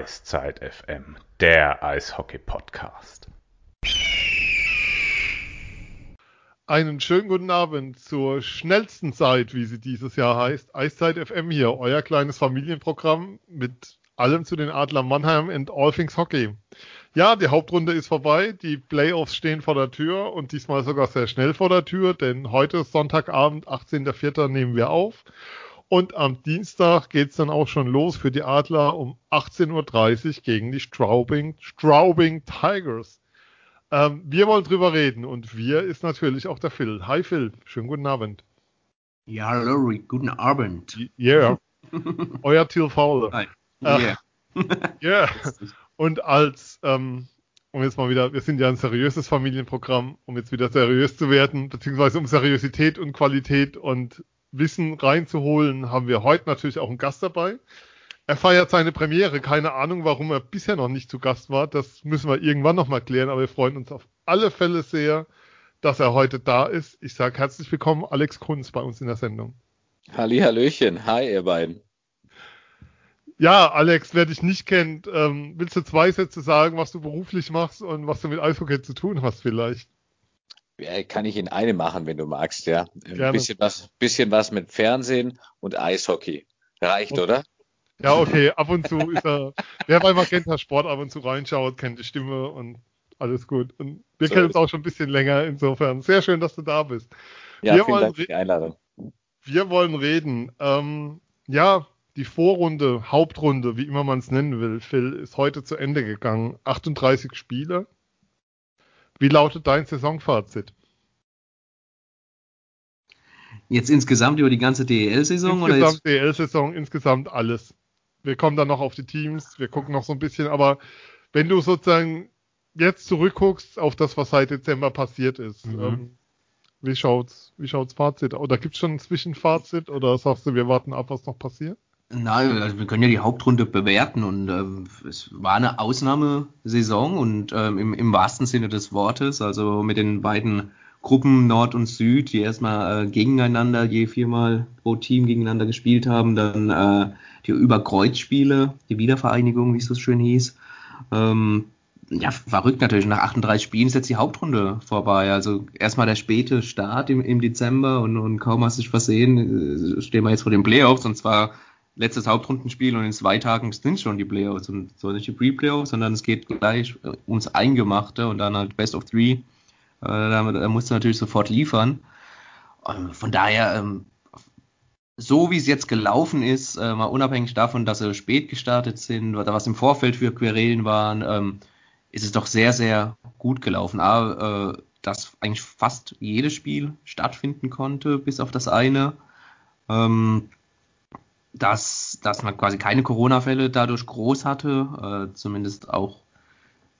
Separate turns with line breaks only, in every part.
Eiszeit FM, der Eishockey-Podcast.
Einen schönen guten Abend zur schnellsten Zeit, wie sie dieses Jahr heißt. Eiszeit FM hier, euer kleines Familienprogramm mit allem zu den Adler Mannheim und All Things Hockey. Ja, die Hauptrunde ist vorbei, die Playoffs stehen vor der Tür und diesmal sogar sehr schnell vor der Tür, denn heute ist Sonntagabend, 18.04. nehmen wir auf. Und am Dienstag geht's dann auch schon los für die Adler um 18.30 Uhr gegen die Straubing, Straubing Tigers. Ähm, wir wollen drüber reden und wir ist natürlich auch der Phil. Hi Phil, schönen guten Abend.
Ja, hallo Rick, guten Abend.
Yeah. Euer Till Fowler.
Hi. Yeah.
yeah. Und als, ähm, um jetzt mal wieder, wir sind ja ein seriöses Familienprogramm, um jetzt wieder seriös zu werden, beziehungsweise um Seriosität und Qualität und Wissen reinzuholen, haben wir heute natürlich auch einen Gast dabei. Er feiert seine Premiere. Keine Ahnung, warum er bisher noch nicht zu Gast war. Das müssen wir irgendwann nochmal klären, aber wir freuen uns auf alle Fälle sehr, dass er heute da ist. Ich sage herzlich willkommen, Alex Kunz bei uns in der Sendung.
Halli, Hallöchen. Hi, ihr beiden.
Ja, Alex, wer dich nicht kennt, ähm, willst du zwei Sätze sagen, was du beruflich machst und was du mit Eishockey zu tun hast vielleicht?
Kann ich in eine machen, wenn du magst, ja. Ein bisschen was, bisschen was mit Fernsehen und Eishockey. Reicht,
okay.
oder?
Ja, okay, ab und zu ist er, wer bei Magenta Sport ab und zu reinschaut, kennt die Stimme und alles gut. Und wir so kennen uns auch schon ein bisschen länger, insofern. Sehr schön, dass du da bist.
Ja, wir vielen Dank für die Einladung.
Wir wollen reden. Ähm, ja, die Vorrunde, Hauptrunde, wie immer man es nennen will, Phil, ist heute zu Ende gegangen. 38 Spiele. Wie lautet dein Saisonfazit?
Jetzt insgesamt über die ganze DEL-Saison?
Insgesamt DEL-Saison, insgesamt alles. Wir kommen dann noch auf die Teams, wir gucken noch so ein bisschen, aber wenn du sozusagen jetzt zurückguckst auf das, was seit Dezember passiert ist, mhm. ähm, wie schaut's, wie schaut's Fazit? Oder gibt's schon ein Zwischenfazit oder sagst du, wir warten ab, was noch passiert?
Nein, also wir können ja die Hauptrunde bewerten und äh, es war eine Ausnahmesaison und äh, im, im wahrsten Sinne des Wortes, also mit den beiden Gruppen Nord und Süd, die erstmal äh, gegeneinander je viermal pro Team gegeneinander gespielt haben, dann äh, die Überkreuzspiele, die Wiedervereinigung, wie es so schön hieß. Ähm, ja, verrückt natürlich. Nach 38 Spielen ist jetzt die Hauptrunde vorbei. Also erstmal der späte Start im, im Dezember und, und kaum hast du dich versehen, äh, stehen wir jetzt vor den Playoffs und zwar letztes Hauptrundenspiel und in zwei Tagen sind schon die Playoffs und so nicht die Pre-Playoffs, sondern es geht gleich äh, ums Eingemachte und dann halt Best of Three. Äh, da, da musst du natürlich sofort liefern. Ähm, von daher, ähm, so wie es jetzt gelaufen ist, äh, mal unabhängig davon, dass sie spät gestartet sind oder was im Vorfeld für Querelen waren, ähm, ist es doch sehr, sehr gut gelaufen. Äh, dass eigentlich fast jedes Spiel stattfinden konnte, bis auf das eine. Dass, dass man quasi keine Corona-Fälle dadurch groß hatte, äh, zumindest auch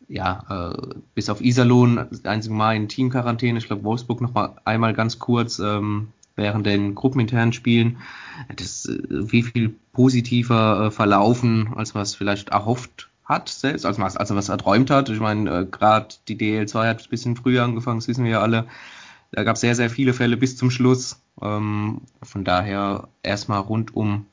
ja, äh, bis auf Iserlohn das einzige Mal in Teamquarantäne, ich glaube Wolfsburg noch mal einmal ganz kurz ähm, während den gruppeninternen Spielen. Das äh, wie viel positiver äh, verlaufen, als man es vielleicht erhofft hat selbst, als man es als erträumt hat. Ich meine, äh, gerade die DL2 hat ein bisschen früher angefangen, das wissen wir ja alle. Da gab es sehr, sehr viele Fälle bis zum Schluss. Ähm, von daher erstmal rundum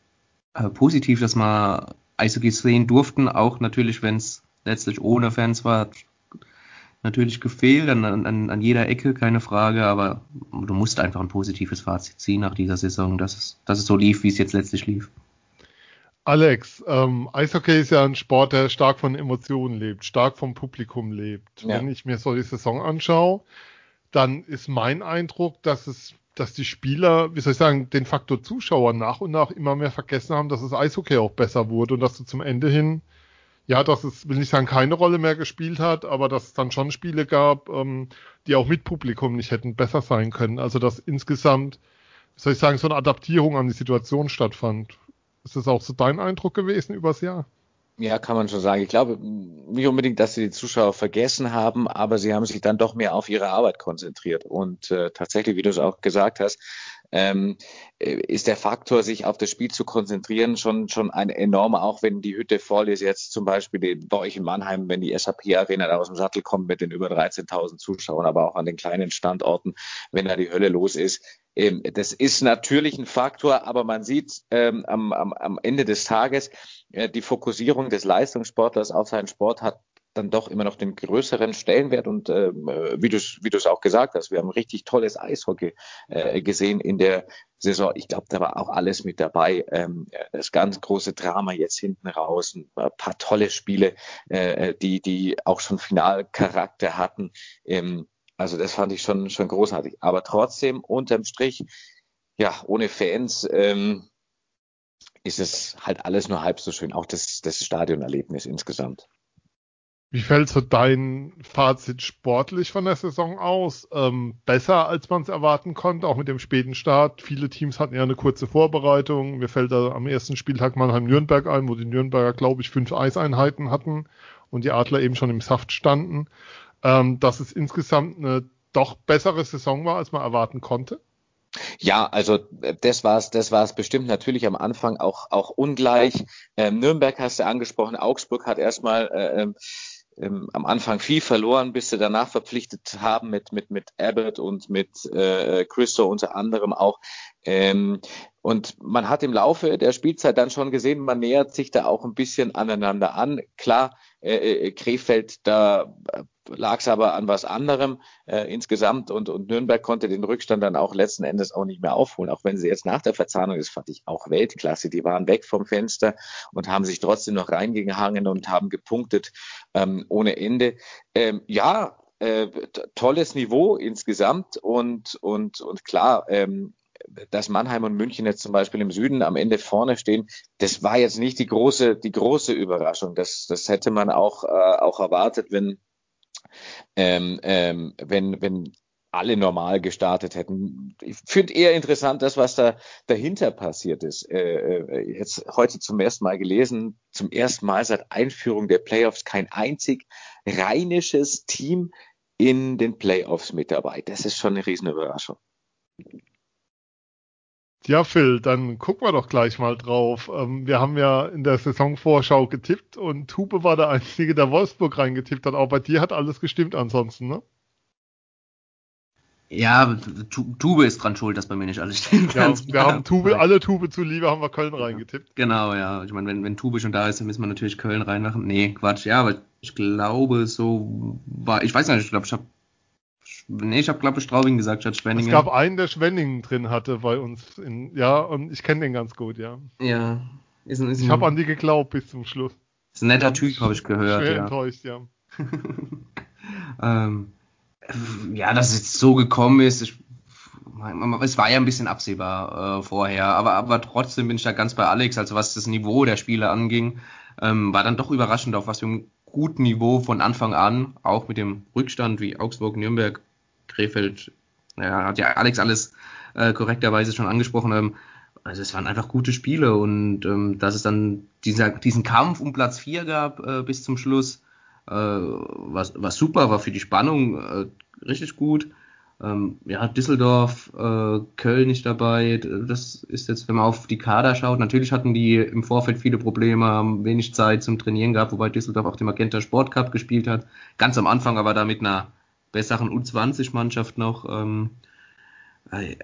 äh, positiv, dass wir Eishockey sehen durften, auch natürlich, wenn es letztlich ohne Fans war, natürlich gefehlt an, an, an jeder Ecke, keine Frage, aber du musst einfach ein positives Fazit ziehen nach dieser Saison, dass es, dass es so lief, wie es jetzt letztlich lief.
Alex, ähm, Eishockey ist ja ein Sport, der stark von Emotionen lebt, stark vom Publikum lebt. Ja. Wenn ich mir so die Saison anschaue, dann ist mein Eindruck, dass es dass die Spieler, wie soll ich sagen, den Faktor Zuschauer nach und nach immer mehr vergessen haben, dass das Eishockey auch besser wurde und dass du zum Ende hin, ja, dass es, will nicht sagen, keine Rolle mehr gespielt hat, aber dass es dann schon Spiele gab, ähm, die auch mit Publikum nicht hätten besser sein können. Also dass insgesamt, wie soll ich sagen, so eine Adaptierung an die Situation stattfand. Ist das auch so dein Eindruck gewesen übers Jahr?
Ja, kann man schon sagen. Ich glaube nicht unbedingt, dass sie die Zuschauer vergessen haben, aber sie haben sich dann doch mehr auf ihre Arbeit konzentriert. Und äh, tatsächlich, wie du es auch gesagt hast, ähm, äh, ist der Faktor, sich auf das Spiel zu konzentrieren, schon schon ein enormer, auch wenn die Hütte voll ist, jetzt zum Beispiel bei euch in Mannheim, wenn die SAP-Arena da aus dem Sattel kommt mit den über 13.000 Zuschauern, aber auch an den kleinen Standorten, wenn da die Hölle los ist. Ähm, das ist natürlich ein Faktor, aber man sieht ähm, am, am, am Ende des Tages, die Fokussierung des Leistungssportlers auf seinen Sport hat dann doch immer noch den größeren Stellenwert und äh, wie du wie du es auch gesagt hast, wir haben richtig tolles Eishockey äh, gesehen in der Saison. Ich glaube, da war auch alles mit dabei. Ähm, das ganz große Drama jetzt hinten raus, ein paar tolle Spiele, äh, die die auch schon Finalcharakter hatten. Ähm, also das fand ich schon schon großartig. Aber trotzdem unterm Strich, ja, ohne Fans. Ähm, ist es halt alles nur halb so schön, auch das, das Stadionerlebnis insgesamt.
Wie fällt so dein Fazit sportlich von der Saison aus? Ähm, besser, als man es erwarten konnte, auch mit dem späten Start. Viele Teams hatten ja eine kurze Vorbereitung. Mir fällt da am ersten Spieltag Mannheim-Nürnberg ein, wo die Nürnberger, glaube ich, fünf Eiseinheiten hatten und die Adler eben schon im Saft standen. Ähm, dass es insgesamt eine doch bessere Saison war, als man erwarten konnte.
Ja, also das war's, das war's bestimmt natürlich am Anfang auch auch ungleich. Ähm, Nürnberg hast du angesprochen, Augsburg hat erstmal äh, ähm, ähm, am Anfang viel verloren, bis sie danach verpflichtet haben mit mit mit Abbott und mit äh, Christo unter anderem auch. Ähm, und man hat im Laufe der Spielzeit dann schon gesehen, man nähert sich da auch ein bisschen aneinander an. Klar, äh, äh Krefeld, da äh, lag es aber an was anderem äh, insgesamt und, und Nürnberg konnte den Rückstand dann auch letzten Endes auch nicht mehr aufholen, auch wenn sie jetzt nach der Verzahnung, das fand ich auch Weltklasse, die waren weg vom Fenster und haben sich trotzdem noch reingehangen und haben gepunktet ähm, ohne Ende. Ähm, ja, äh, tolles Niveau insgesamt und und und klar ähm, dass Mannheim und München jetzt zum Beispiel im Süden am Ende vorne stehen, das war jetzt nicht die große, die große Überraschung. Das, das hätte man auch, äh, auch erwartet, wenn, ähm, ähm, wenn, wenn alle normal gestartet hätten. Ich finde eher interessant, das, was da dahinter passiert ist. Äh, äh, jetzt heute zum ersten Mal gelesen, zum ersten Mal seit Einführung der Playoffs kein einzig rheinisches Team in den Playoffs mit dabei. Das ist schon eine Riesenüberraschung.
Ja, Phil, dann gucken wir doch gleich mal drauf. Ähm, wir haben ja in der Saisonvorschau getippt und Tube war der Einzige, der Wolfsburg reingetippt hat. Auch bei dir hat alles gestimmt ansonsten, ne?
Ja, Tube ist dran schuld, dass bei mir nicht alles stimmt.
Ja, wir haben Tube, alle Tube zuliebe haben wir Köln reingetippt.
Genau, ja. Ich meine, wenn, wenn Tube schon da ist, dann müssen wir natürlich Köln reinmachen. Nee, Quatsch. Ja, aber ich glaube, so war, ich weiß nicht, ich glaube, ich habe Nee, ich habe glaube ich Straubing gesagt statt Schwenningen.
Es gab einen, der Schwenningen drin hatte bei uns. In, ja, und ich kenne den ganz gut, ja.
Ja.
Ist ein, ist ich habe an die geglaubt bis zum Schluss.
Ist ein netter Typ, habe ich gehört.
Schwer
ja.
enttäuscht, ja.
ähm, ja, dass es jetzt so gekommen ist, ich, es war ja ein bisschen absehbar äh, vorher, aber, aber trotzdem bin ich da ganz bei Alex, also was das Niveau der Spiele anging, ähm, war dann doch überraschend, auf was für einem guten Niveau von Anfang an, auch mit dem Rückstand wie Augsburg, Nürnberg, Krefeld, ja, hat ja Alex alles äh, korrekterweise schon angesprochen. Ähm, also es waren einfach gute Spiele und ähm, dass es dann dieser, diesen Kampf um Platz 4 gab äh, bis zum Schluss, äh, was, was super, war für die Spannung äh, richtig gut. Ähm, ja, Düsseldorf, äh, Köln nicht dabei. Das ist jetzt, wenn man auf die Kader schaut, natürlich hatten die im Vorfeld viele Probleme, haben wenig Zeit zum Trainieren gehabt, wobei Düsseldorf auch den Magenta Sport Cup gespielt hat. Ganz am Anfang aber da mit einer besseren U20-Mannschaft noch. Ähm, äh,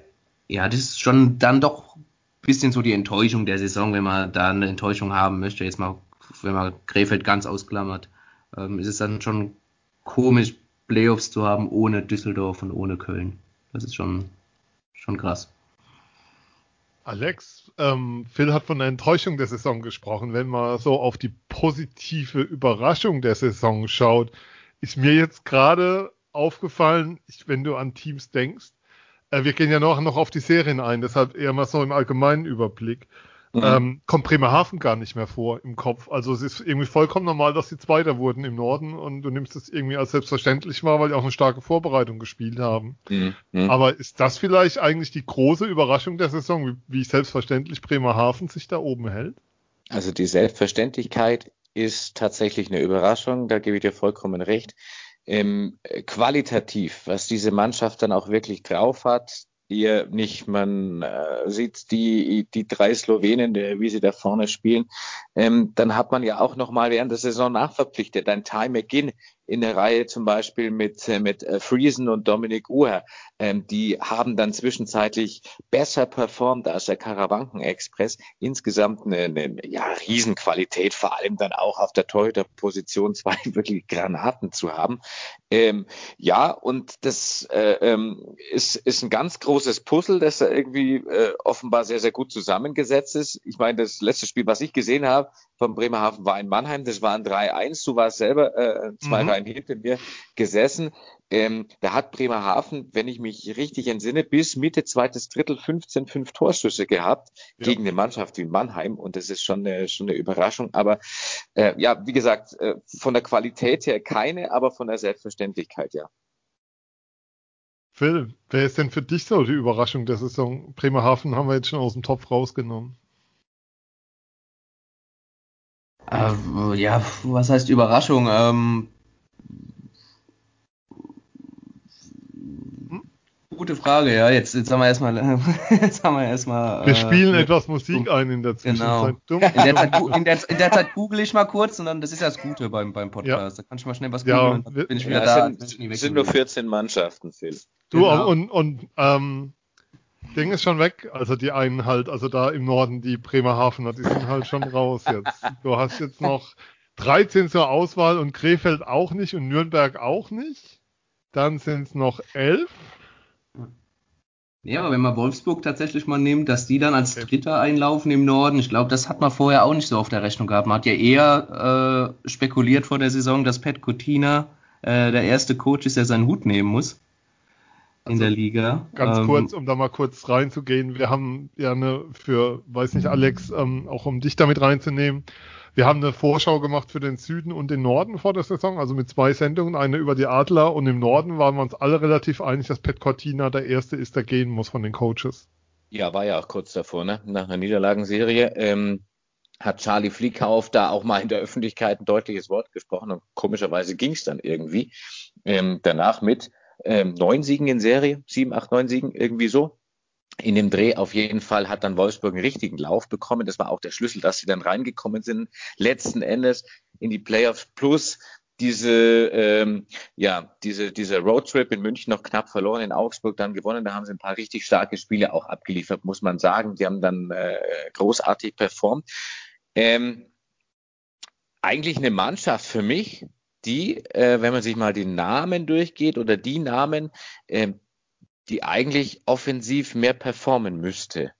ja, das ist schon dann doch ein bisschen so die Enttäuschung der Saison, wenn man da eine Enttäuschung haben möchte. Jetzt mal, wenn man Krefeld ganz ausklammert, ähm, ist es dann schon komisch, Playoffs zu haben ohne Düsseldorf und ohne Köln. Das ist schon, schon krass.
Alex, ähm, Phil hat von der Enttäuschung der Saison gesprochen. Wenn man so auf die positive Überraschung der Saison schaut, ist mir jetzt gerade aufgefallen, wenn du an Teams denkst. Äh, wir gehen ja noch, noch auf die Serien ein, deshalb eher mal so im allgemeinen Überblick. Mhm. Ähm, kommt Bremerhaven gar nicht mehr vor im Kopf. Also es ist irgendwie vollkommen normal, dass sie Zweiter wurden im Norden und du nimmst es irgendwie als selbstverständlich wahr, weil die auch eine starke Vorbereitung gespielt haben. Mhm. mhm. Aber ist das vielleicht eigentlich die große Überraschung der Saison, wie, wie selbstverständlich Bremerhaven sich da oben hält?
Also die Selbstverständlichkeit ist tatsächlich eine Überraschung, da gebe ich dir vollkommen recht ähm, qualitativ, was diese Mannschaft dann auch wirklich drauf hat. Ihr nicht, man äh, sieht die, die drei Slowenen, der, wie sie da vorne spielen. Ähm, dann hat man ja auch noch mal während der Saison nachverpflichtet. Ein Time McGinn in der Reihe zum Beispiel mit, äh, mit äh, Friesen und Dominik Uher. Ähm, die haben dann zwischenzeitlich besser performt als der Karawanken-Express. Insgesamt eine, eine ja, Riesenqualität, vor allem dann auch auf der Torhüter-Position zwei wirklich Granaten zu haben. Ähm, ja, und das äh, ähm, ist, ist ein ganz großes Puzzle, das da irgendwie äh, offenbar sehr, sehr gut zusammengesetzt ist. Ich meine, das letzte Spiel, was ich gesehen habe von Bremerhaven, war in Mannheim. Das war ein 3-1. Du warst selber äh, zwei mhm. Reihen hinter mir gesessen. Ähm, da hat Bremerhaven, wenn ich mich richtig entsinne, bis Mitte zweites Drittel 15 fünf Torschüsse gehabt ja. gegen eine Mannschaft wie Mannheim und das ist schon eine, schon eine Überraschung. Aber äh, ja, wie gesagt, äh, von der Qualität her keine, aber von der Selbstverständlichkeit ja.
Phil, wer ist denn für dich so die Überraschung der Saison? Bremerhaven haben wir jetzt schon aus dem Topf rausgenommen.
Äh, ja, was heißt Überraschung? Ähm, Gute Frage, ja. Jetzt, jetzt haben wir erstmal. jetzt haben wir erstmal.
Wir äh, spielen etwas Musik ein in der
Zwischenzeit. Genau. in, der Zeit, in, der, in der Zeit google ich mal kurz und dann, das ist ja das Gute beim, beim Podcast. Ja. Da kann ich mal schnell was googeln
ja, bin ich wieder ja, da. Es sind, sind nur 14 Mannschaften, Phil.
Du, genau. und, und ähm, Ding ist schon weg. Also die einen halt, also da im Norden, die Bremerhavener, die sind halt schon raus jetzt. Du hast jetzt noch 13 zur Auswahl und Krefeld auch nicht und Nürnberg auch nicht. Dann sind es noch 11.
Ja, aber wenn man Wolfsburg tatsächlich mal nimmt, dass die dann als Dritter einlaufen im Norden, ich glaube, das hat man vorher auch nicht so auf der Rechnung gehabt. Man hat ja eher äh, spekuliert vor der Saison, dass Pat Coutina äh, der erste Coach ist, der seinen Hut nehmen muss in also, der Liga.
Ganz ähm, kurz, um da mal kurz reinzugehen. Wir haben ja eine für, weiß nicht, Alex, ähm, auch um dich damit reinzunehmen, wir haben eine Vorschau gemacht für den Süden und den Norden vor der Saison, also mit zwei Sendungen, eine über die Adler und im Norden waren wir uns alle relativ einig, dass Pet Cortina der Erste ist, der gehen muss von den Coaches.
Ja, war ja auch kurz davor, ne? nach einer Niederlagenserie. Ähm, hat Charlie Fliekauf da auch mal in der Öffentlichkeit ein deutliches Wort gesprochen und komischerweise ging es dann irgendwie. Ähm, danach mit ähm, neun Siegen in Serie, sieben, acht, neun Siegen, irgendwie so in dem Dreh auf jeden Fall hat dann Wolfsburg einen richtigen Lauf bekommen. Das war auch der Schlüssel, dass sie dann reingekommen sind. Letzten Endes in die Playoffs plus diese, ähm, ja, diese, dieser Roadtrip in München noch knapp verloren, in Augsburg dann gewonnen. Da haben sie ein paar richtig starke Spiele auch abgeliefert, muss man sagen. Die haben dann äh, großartig performt. Ähm, eigentlich eine Mannschaft für mich, die, äh, wenn man sich mal die Namen durchgeht oder die Namen, äh, die eigentlich offensiv mehr performen müsste.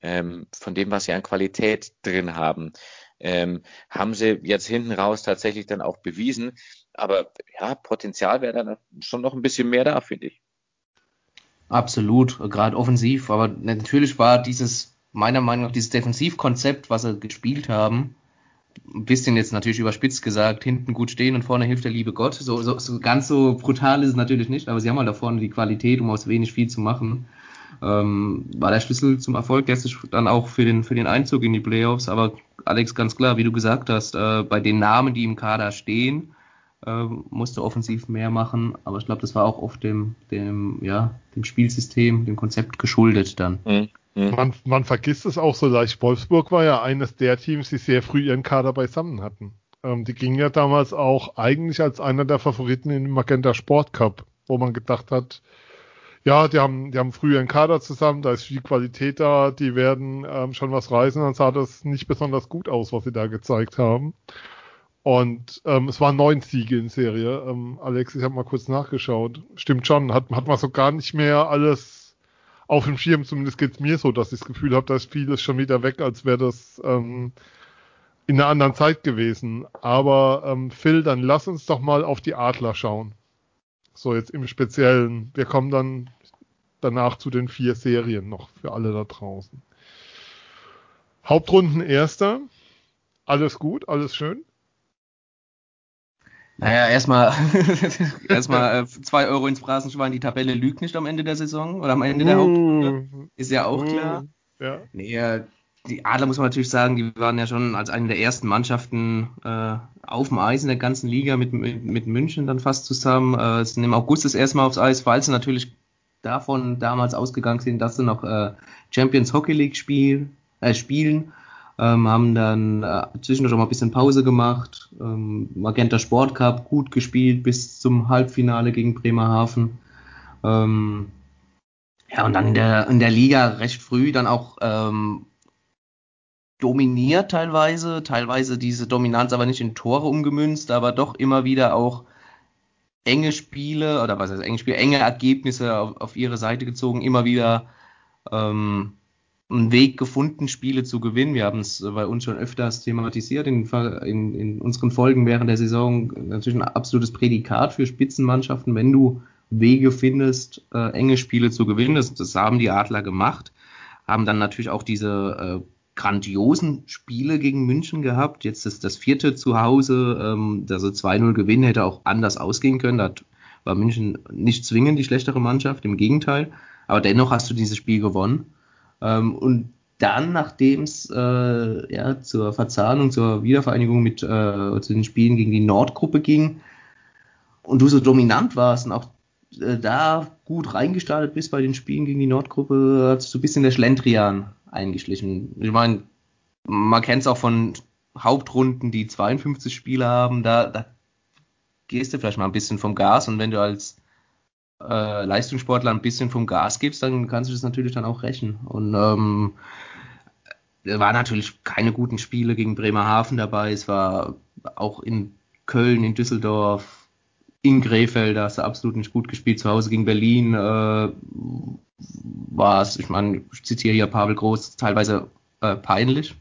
Ähm, von dem, was sie an Qualität drin haben, ähm, haben sie jetzt hinten raus tatsächlich dann auch bewiesen. Aber ja, Potenzial wäre dann schon noch ein bisschen mehr da, finde ich.
Absolut, gerade offensiv. Aber natürlich war dieses, meiner Meinung nach, dieses Defensivkonzept, was sie gespielt haben, ein bisschen jetzt natürlich überspitzt gesagt, hinten gut stehen und vorne hilft der liebe Gott. So, so, so ganz so brutal ist es natürlich nicht, aber sie haben halt da vorne die Qualität, um aus wenig viel zu machen. Ähm, war der Schlüssel zum Erfolg letztlich dann auch für den, für den Einzug in die Playoffs. Aber Alex, ganz klar, wie du gesagt hast, äh, bei den Namen, die im Kader stehen, äh, musste offensiv mehr machen. Aber ich glaube, das war auch oft dem, dem, ja, dem Spielsystem, dem Konzept geschuldet dann. Mhm.
Mhm. Man, man vergisst es auch so leicht. Wolfsburg war ja eines der Teams, die sehr früh ihren Kader beisammen hatten. Ähm, die gingen ja damals auch eigentlich als einer der Favoriten in den Magenta Sport Cup, wo man gedacht hat, ja, die haben, die haben früh ihren Kader zusammen, da ist viel Qualität da, die werden ähm, schon was reißen. Dann sah das nicht besonders gut aus, was sie da gezeigt haben. Und ähm, es waren neun Siege in Serie. Ähm, Alex, ich habe mal kurz nachgeschaut. Stimmt schon, hat, hat man so gar nicht mehr alles auf dem Schirm, zumindest geht es mir so, dass ich das Gefühl habe, da ist vieles schon wieder weg, als wäre das ähm, in einer anderen Zeit gewesen. Aber ähm, Phil, dann lass uns doch mal auf die Adler schauen. So jetzt im Speziellen. Wir kommen dann danach zu den vier Serien noch für alle da draußen. Hauptrunden erster. Alles gut, alles schön.
Naja, erstmal erstmal äh, zwei Euro ins Phrasenschwein, die Tabelle lügt nicht am Ende der Saison oder am Ende der Hauptrunde. Ist ja auch klar. Ja. Nee, die Adler muss man natürlich sagen, die waren ja schon als eine der ersten Mannschaften äh, auf dem Eis in der ganzen Liga mit, mit, mit München dann fast zusammen. Äh, sind im August das erste Mal aufs Eis, weil sie natürlich davon damals ausgegangen sind, dass sie noch äh, Champions Hockey League spiel, äh, spielen ähm, haben dann äh, zwischendurch auch mal ein bisschen Pause gemacht. Ähm, Magenta Sport Cup gut gespielt bis zum Halbfinale gegen Bremerhaven. Ähm, ja, und dann in der, in der Liga recht früh dann auch ähm, dominiert teilweise, teilweise diese Dominanz aber nicht in Tore umgemünzt, aber doch immer wieder auch enge Spiele oder was heißt enge Spiele, enge Ergebnisse auf, auf ihre Seite gezogen, immer wieder ähm, einen Weg gefunden, Spiele zu gewinnen. Wir haben es bei uns schon öfters thematisiert in, in, in unseren Folgen während der Saison. Natürlich ein absolutes Prädikat für Spitzenmannschaften, wenn du Wege findest, äh, enge Spiele zu gewinnen. Das, das haben die Adler gemacht, haben dann natürlich auch diese äh, grandiosen Spiele gegen München gehabt. Jetzt ist das vierte zu Hause. Ähm, also 2-0 Gewinn hätte auch anders ausgehen können. Da war München nicht zwingend die schlechtere Mannschaft, im Gegenteil. Aber dennoch hast du dieses Spiel gewonnen. Ähm, und dann, nachdem es äh, ja, zur Verzahnung, zur Wiedervereinigung mit äh, zu den Spielen gegen die Nordgruppe ging und du so dominant warst und auch äh, da gut reingestartet bist bei den Spielen gegen die Nordgruppe, hat sich so ein bisschen der Schlendrian eingeschlichen. Ich meine, man kennt es auch von Hauptrunden, die 52 Spiele haben, da, da gehst du vielleicht mal ein bisschen vom Gas und wenn du als äh, Leistungssportler ein bisschen vom Gas gibst, dann kannst du das natürlich dann auch rächen. Und ähm, war natürlich keine guten Spiele gegen Bremerhaven dabei. Es war auch in Köln, in Düsseldorf, in Krefeld, da hast du absolut nicht gut gespielt. Zu Hause gegen Berlin äh, war es, ich meine, ich zitiere hier Pavel Groß, teilweise äh, peinlich,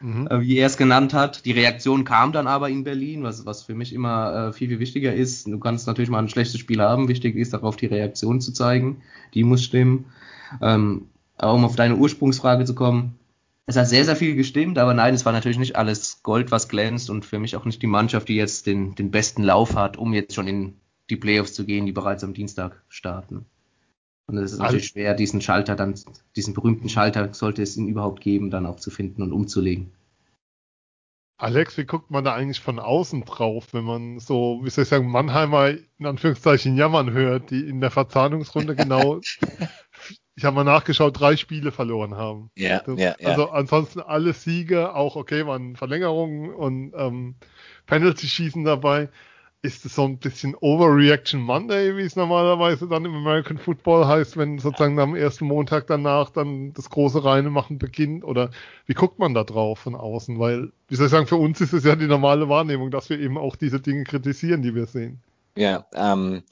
mhm. äh, wie er es genannt hat. Die Reaktion kam dann aber in Berlin, was, was für mich immer äh, viel, viel wichtiger ist. Du kannst natürlich mal ein schlechtes Spiel haben, wichtig ist darauf die Reaktion zu zeigen, die muss stimmen. Ähm, aber um auf deine Ursprungsfrage zu kommen, es hat sehr, sehr viel gestimmt, aber nein, es war natürlich nicht alles Gold, was glänzt und für mich auch nicht die Mannschaft, die jetzt den, den besten Lauf hat, um jetzt schon in die Playoffs zu gehen, die bereits am Dienstag starten. Und es ist natürlich schwer, diesen Schalter dann, diesen berühmten Schalter, sollte es ihn überhaupt geben, dann auch zu finden und umzulegen.
Alex, wie guckt man da eigentlich von außen drauf, wenn man so, wie soll ich sagen, Mannheimer in Anführungszeichen jammern hört, die in der Verzahnungsrunde genau, ich habe mal nachgeschaut, drei Spiele verloren haben.
Ja, das, ja,
ja. Also ansonsten alle Siege, auch okay, waren Verlängerungen und ähm, Penalty-Schießen dabei ist es so ein bisschen Overreaction Monday, wie es normalerweise dann im American Football heißt, wenn sozusagen am ersten Montag danach dann das große Reinemachen beginnt? Oder wie guckt man da drauf von außen? Weil, wie soll ich sagen, für uns ist es ja die normale Wahrnehmung, dass wir eben auch diese Dinge kritisieren, die wir sehen.
Ja, ähm,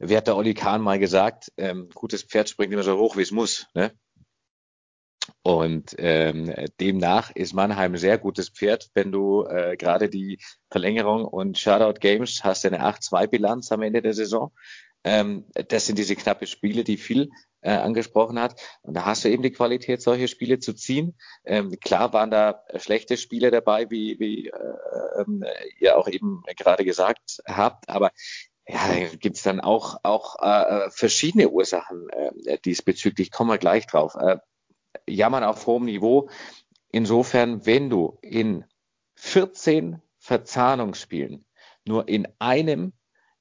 wie hat der Olli Kahn mal gesagt, ähm, gutes Pferd springt immer so hoch, wie es muss. Ne? Und ähm, demnach ist Mannheim ein sehr gutes Pferd, wenn du äh, gerade die Verlängerung und Shutout Games hast, eine 8-2-Bilanz am Ende der Saison. Ähm, das sind diese knappe Spiele, die viel äh, angesprochen hat. Und da hast du eben die Qualität, solche Spiele zu ziehen. Ähm, klar waren da schlechte Spiele dabei, wie, wie äh, ähm, ihr auch eben gerade gesagt habt, aber ja, gibt es dann auch, auch äh, verschiedene Ursachen äh, diesbezüglich. Kommen wir gleich drauf. Äh, Jammern auf hohem Niveau. Insofern, wenn du in 14 Verzahnungsspielen nur in einem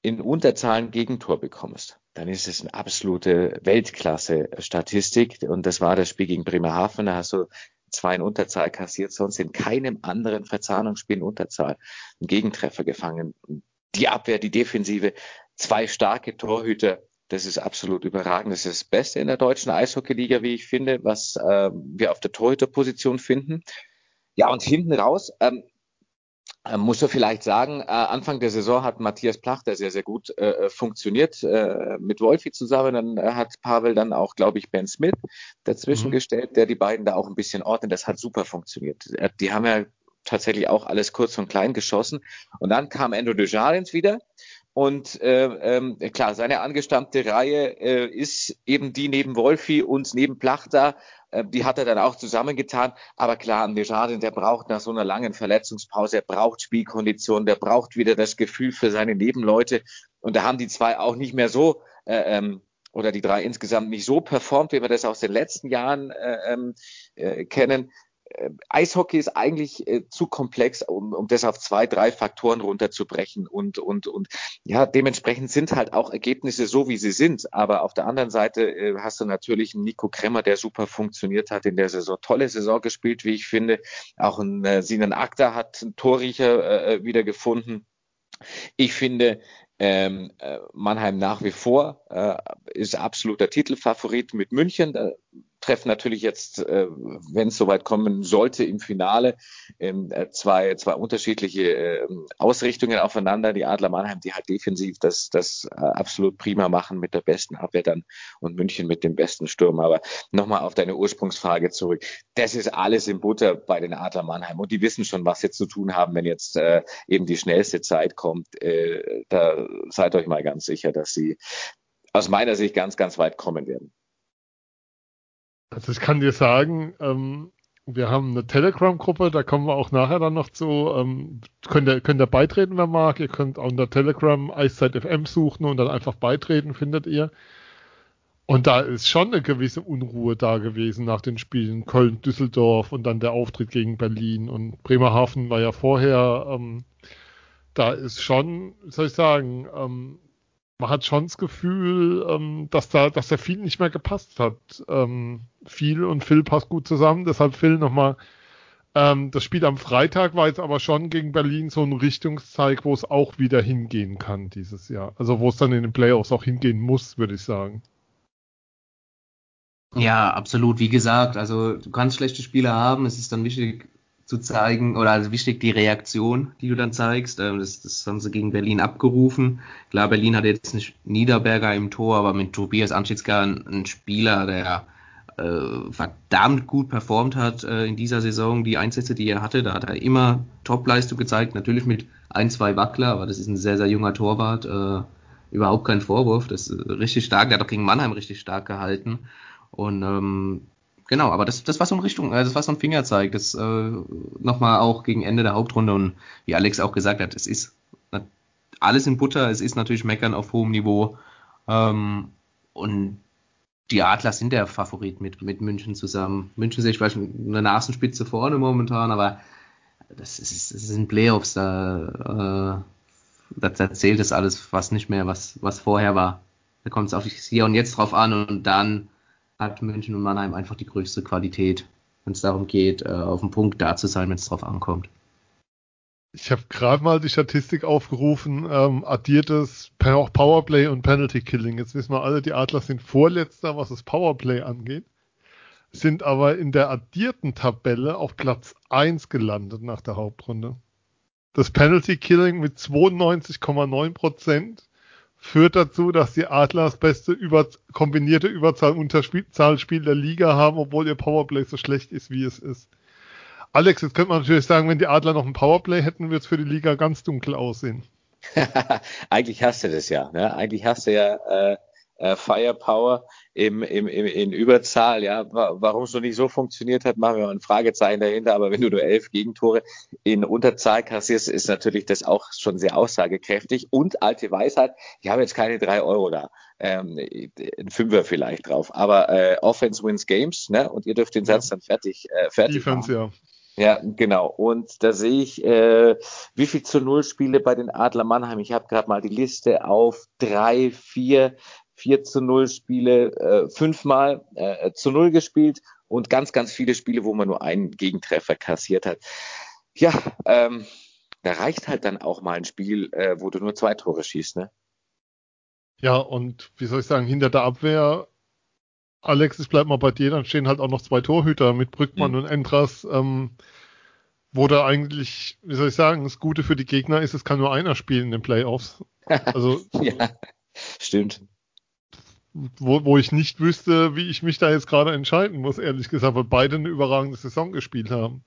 in Unterzahlen Gegentor bekommst, dann ist es eine absolute Weltklasse-Statistik. Und das war das Spiel gegen Bremerhaven. Da hast du zwei in Unterzahl kassiert, sonst in keinem anderen Verzahnungsspiel in Unterzahl einen Gegentreffer gefangen. Die Abwehr, die Defensive, zwei starke Torhüter, das ist absolut überragend. Das ist das Beste in der deutschen Eishockeyliga, wie ich finde, was äh, wir auf der Torhüterposition finden. Ja, und hinten raus ähm, äh, muss er vielleicht sagen, äh, Anfang der Saison hat Matthias Plachter sehr, sehr gut äh, funktioniert äh, mit Wolfi zusammen. Dann äh, hat Pavel dann auch, glaube ich, Ben Smith dazwischen mhm. gestellt, der die beiden da auch ein bisschen ordnet. Das hat super funktioniert. Äh, die haben ja tatsächlich auch alles kurz und klein geschossen. Und dann kam Endo Desjardins wieder und äh, ähm, klar, seine angestammte Reihe äh, ist eben die neben Wolfi und neben Plachter. Äh, die hat er dann auch zusammengetan. Aber klar, Desjardins, der braucht nach so einer langen Verletzungspause, er braucht Spielkondition, der braucht wieder das Gefühl für seine Nebenleute. Und da haben die zwei auch nicht mehr so äh, ähm, oder die drei insgesamt nicht so performt, wie wir das aus den letzten Jahren äh, ähm, äh, kennen äh, Eishockey ist eigentlich äh, zu komplex, um, um das auf zwei, drei Faktoren runterzubrechen und, und, und ja, dementsprechend sind halt auch Ergebnisse so, wie sie sind. Aber auf der anderen Seite äh, hast du natürlich einen Nico Kremmer, der super funktioniert hat in der Saison. Tolle Saison gespielt, wie ich finde. Auch ein äh, Sinan Akta hat einen Torriecher äh, wieder gefunden. Ich finde, ähm, äh, Mannheim nach wie vor äh, ist absoluter Titelfavorit mit München. Da treffen natürlich jetzt, äh, wenn es soweit kommen sollte, im Finale ähm, äh, zwei, zwei unterschiedliche äh, Ausrichtungen aufeinander. Die Adler Mannheim, die halt defensiv das, das äh, absolut prima machen mit der besten Abwehr dann und München mit dem besten Sturm. Aber nochmal auf deine Ursprungsfrage zurück. Das ist alles im Butter bei den Adler Mannheim und die wissen schon, was sie zu tun haben, wenn jetzt äh, eben die schnellste Zeit kommt. Äh, da seid euch mal ganz sicher, dass sie aus meiner Sicht ganz, ganz weit kommen werden.
Also ich kann dir sagen, ähm, wir haben eine Telegram-Gruppe, da kommen wir auch nachher dann noch zu. Ähm, könnt, ihr, könnt ihr beitreten, wer mag. Ihr könnt auch unter Telegram Eiszeit FM suchen und dann einfach beitreten, findet ihr. Und da ist schon eine gewisse Unruhe da gewesen nach den Spielen Köln, Düsseldorf und dann der Auftritt gegen Berlin und Bremerhaven war ja vorher. Ähm, da ist schon, soll ich sagen, ähm, man hat schon das Gefühl, ähm, dass da, dass der viel nicht mehr gepasst hat. Ähm, viel und Phil passt gut zusammen, deshalb Phil nochmal. Ähm, das Spiel am Freitag war jetzt aber schon gegen Berlin so ein Richtungszeig, wo es auch wieder hingehen kann dieses Jahr. Also wo es dann in den Playoffs auch hingehen muss, würde ich sagen.
Ja, absolut. Wie gesagt, also du kannst schlechte Spiele haben. Es ist dann wichtig, zu zeigen oder also wichtig die Reaktion, die du dann zeigst. Ähm, das, das haben sie gegen Berlin abgerufen. Klar, Berlin hat jetzt nicht Niederberger im Tor, aber mit Tobias Anschitzka ein, Spieler, der äh, verdammt gut performt hat äh, in dieser Saison. Die Einsätze, die er hatte, da hat er immer Topleistung gezeigt. Natürlich mit ein, zwei Wackler, aber das ist ein sehr, sehr junger Torwart. Äh, überhaupt kein Vorwurf. Das ist richtig stark. Der hat auch gegen Mannheim richtig stark gehalten. Und ähm, genau, aber das, das war so eine Richtung, äh, das war so ein Fingerzeig, das äh, nochmal auch gegen Ende der Hauptrunde und wie Alex auch gesagt hat, es ist alles in Butter, es ist natürlich Meckern auf hohem Niveau ähm, und die Adler sind der Favorit mit, mit München zusammen. München sehe ich vielleicht eine Nasenspitze vorne momentan, aber das ist, das sind Playoffs, da, äh, da, da zählt das alles was nicht mehr, was, was vorher war. Da kommt es auf hier und jetzt drauf an und dann hat München und Mannheim einfach die größte Qualität, wenn es darum geht, äh, auf dem Punkt da zu sein, wenn es drauf ankommt.
Ich habe gerade mal die Statistik aufgerufen, ähm, addiertes Powerplay und Penalty Killing. Jetzt wissen wir alle, die Adler sind vorletzter, was das Powerplay angeht, sind aber in der addierten Tabelle auf Platz 1 gelandet nach der Hauptrunde. Das Penalty Killing mit 92,9 Prozent führt dazu, dass die Adler das beste über, kombinierte Überzahl-Unterzahlspiel der Liga haben, obwohl ihr Powerplay so schlecht ist, wie es ist. Alex, jetzt könnte man natürlich sagen, wenn die Adler noch ein Powerplay hätten, würde es für die Liga ganz dunkel aussehen.
Eigentlich hast du das ja. Ne? Eigentlich hast du ja äh, äh, Firepower im, im, im, in Überzahl. Ja, warum es noch nicht so funktioniert hat, machen wir mal ein Fragezeichen dahinter. Aber wenn du nur elf Gegentore in Unterzahl kassierst, ist natürlich das auch schon sehr aussagekräftig. Und alte Weisheit, ich habe jetzt keine drei Euro da. Ähm, ein Fünfer vielleicht drauf. Aber äh, Offense wins Games, ne? Und ihr dürft den Satz dann fertig, äh, fertig Defense, machen. ja. Ja, genau. Und da sehe ich, äh, wie viel zu Null Spiele bei den Adler Mannheim. Ich habe gerade mal die Liste auf drei, vier, 4 zu 0 Spiele äh, fünfmal äh, zu 0 gespielt und ganz, ganz viele Spiele, wo man nur einen Gegentreffer kassiert hat. Ja, ähm, da reicht halt dann auch mal ein Spiel, äh, wo du nur zwei Tore schießt, ne?
Ja, und wie soll ich sagen, hinter der Abwehr, Alex, ich bleib mal bei dir, dann stehen halt auch noch zwei Torhüter mit Brückmann mhm. und Endras, ähm, wo da eigentlich, wie soll ich sagen, das Gute für die Gegner ist, es kann nur einer spielen in den Playoffs.
Also, ja, stimmt
wo, wo ich nicht wüsste, wie ich mich da jetzt gerade entscheiden muss, ehrlich gesagt, weil beide eine überragende Saison gespielt haben.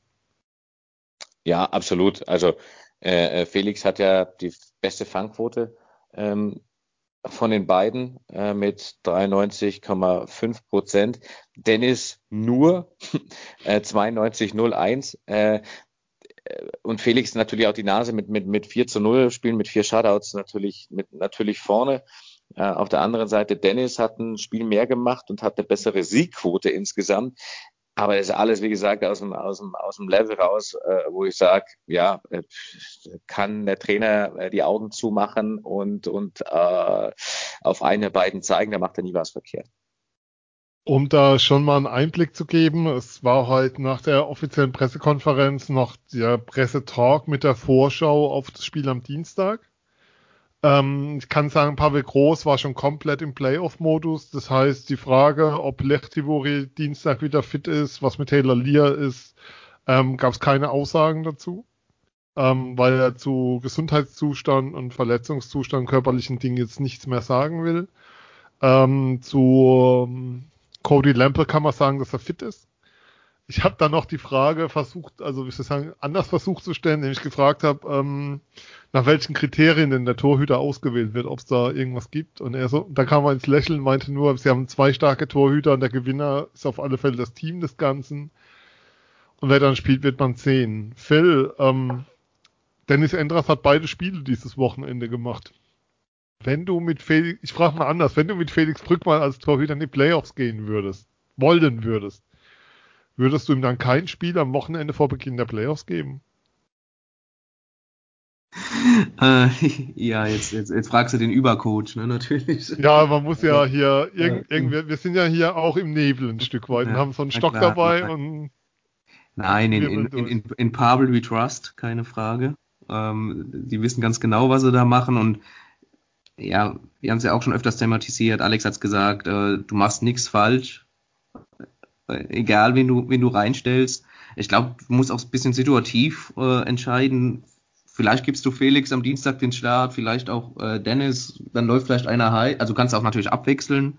Ja, absolut. Also äh, äh Felix hat ja die beste Fangquote ähm, von den beiden äh, mit 93,5 Prozent. Dennis nur äh, 92,01. Äh, und Felix natürlich auch die Nase mit, mit, mit 4 zu 0 spielen, mit vier Shutouts natürlich, mit, natürlich vorne. Äh, auf der anderen Seite, Dennis hat ein Spiel mehr gemacht und hat eine bessere Siegquote insgesamt. aber das ist alles, wie gesagt, aus dem, aus dem, aus dem Level raus, äh, wo ich sage, ja, äh, kann der Trainer äh, die Augen zumachen und, und äh, auf eine beiden zeigen, da macht er nie was verkehrt.
Um da schon mal einen Einblick zu geben, es war heute nach der offiziellen Pressekonferenz noch der Pressetalk mit der Vorschau auf das Spiel am Dienstag. Ähm, ich kann sagen, Pavel Groß war schon komplett im Playoff-Modus. Das heißt, die Frage, ob Lechtivori Dienstag wieder fit ist, was mit Taylor Lear ist, ähm, gab es keine Aussagen dazu. Ähm, weil er zu Gesundheitszustand und Verletzungszustand, körperlichen Dingen jetzt nichts mehr sagen will. Ähm, zu ähm, Cody Lample kann man sagen, dass er fit ist. Ich habe dann noch die Frage versucht, also wie soll ich sagen, anders versucht zu stellen, indem ich gefragt habe, ähm, nach welchen Kriterien denn der Torhüter ausgewählt wird, ob es da irgendwas gibt. Und er so, da kam er ins Lächeln, meinte nur, sie haben zwei starke Torhüter und der Gewinner ist auf alle Fälle das Team des Ganzen. Und wer dann spielt, wird man sehen. Phil, ähm, Dennis Endras hat beide Spiele dieses Wochenende gemacht. Wenn du mit Felix, ich frage mal anders, wenn du mit Felix Brückmann als Torhüter in die Playoffs gehen würdest, wollen würdest, Würdest du ihm dann kein Spiel am Wochenende vor Beginn der Playoffs geben?
Äh, ja, jetzt, jetzt, jetzt fragst du den Übercoach, ne, natürlich.
Ja, man muss ja hier irg irgendwie, wir sind ja hier auch im Nebel ein Stück weit ja, und haben so einen Stock klar, dabei nein. und.
Nein, in, in, in, in Pavel we trust, keine Frage. Ähm, die wissen ganz genau, was sie da machen und ja, wir haben es ja auch schon öfters thematisiert. Alex hat es gesagt, äh, du machst nichts falsch egal wen du, wen du reinstellst. Ich glaube, du musst auch ein bisschen situativ äh, entscheiden. Vielleicht gibst du Felix am Dienstag den Start, vielleicht auch äh, Dennis, dann läuft vielleicht einer heiß. Also kannst du auch natürlich abwechseln.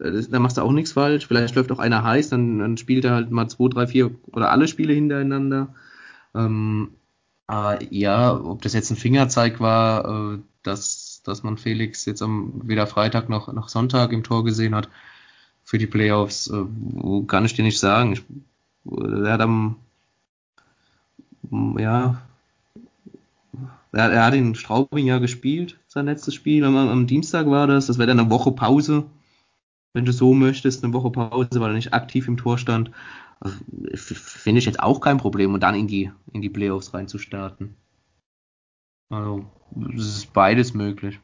Äh, da machst du auch nichts falsch. Vielleicht läuft auch einer heiß, dann, dann spielt er halt mal zwei, drei, vier oder alle Spiele hintereinander. Ähm, aber ja, ob das jetzt ein Fingerzeig war, äh, dass, dass man Felix jetzt am weder Freitag noch, noch Sonntag im Tor gesehen hat, für die Playoffs, äh, kann ich dir nicht sagen. Ich, er hat am, ja, er, er hat in Straubing ja gespielt, sein letztes Spiel. Am, am Dienstag war das. Das wäre dann eine Woche Pause, wenn du so möchtest, eine Woche Pause, weil er nicht aktiv im Tor stand. Also, Finde ich jetzt auch kein Problem, und dann in die, in die Playoffs reinzustarten. Also, es ist beides möglich.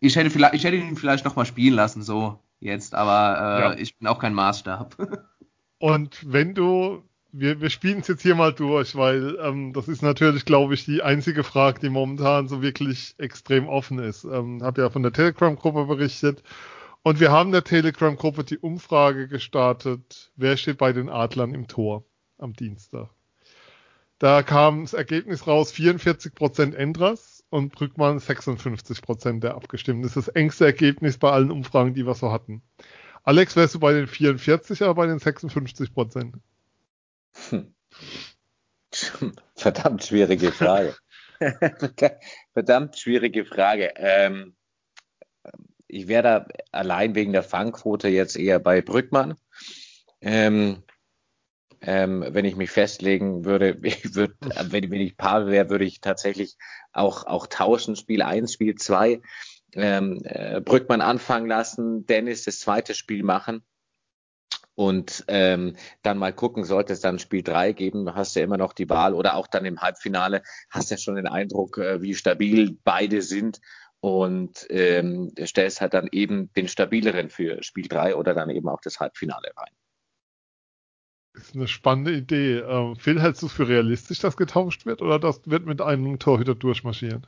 Ich hätte, vielleicht, ich hätte ihn vielleicht nochmal spielen lassen, so jetzt, aber äh, ja. ich bin auch kein Maßstab.
Und wenn du, wir, wir spielen es jetzt hier mal durch, weil ähm, das ist natürlich, glaube ich, die einzige Frage, die momentan so wirklich extrem offen ist. Ähm, habe ja von der Telegram-Gruppe berichtet. Und wir haben der Telegram-Gruppe die Umfrage gestartet, wer steht bei den Adlern im Tor am Dienstag. Da kam das Ergebnis raus, 44% Endras, und Brückmann 56 Prozent der Abgestimmten. Das ist das engste Ergebnis bei allen Umfragen, die wir so hatten. Alex, wärst du bei den 44 oder bei den 56 Prozent? Hm.
Verdammt schwierige Frage. Verdammt schwierige Frage. Ähm, ich wäre da allein wegen der Fangquote jetzt eher bei Brückmann. Ähm, ähm, wenn ich mich festlegen würde, ich würd, wenn, wenn ich Paar wäre, würde ich tatsächlich auch, auch tauschen, Spiel 1, Spiel 2, ähm, äh, Brückmann anfangen lassen, Dennis das zweite Spiel machen und ähm, dann mal gucken, sollte es dann Spiel 3 geben, hast du ja immer noch die Wahl oder auch dann im Halbfinale hast du ja schon den Eindruck, äh, wie stabil beide sind und ähm, stellst halt dann eben den stabileren für Spiel 3 oder dann eben auch das Halbfinale rein
ist eine spannende Idee. Ähm, Phil, hältst du es für realistisch, dass getauscht wird oder das wird mit einem Torhüter durchmarschieren?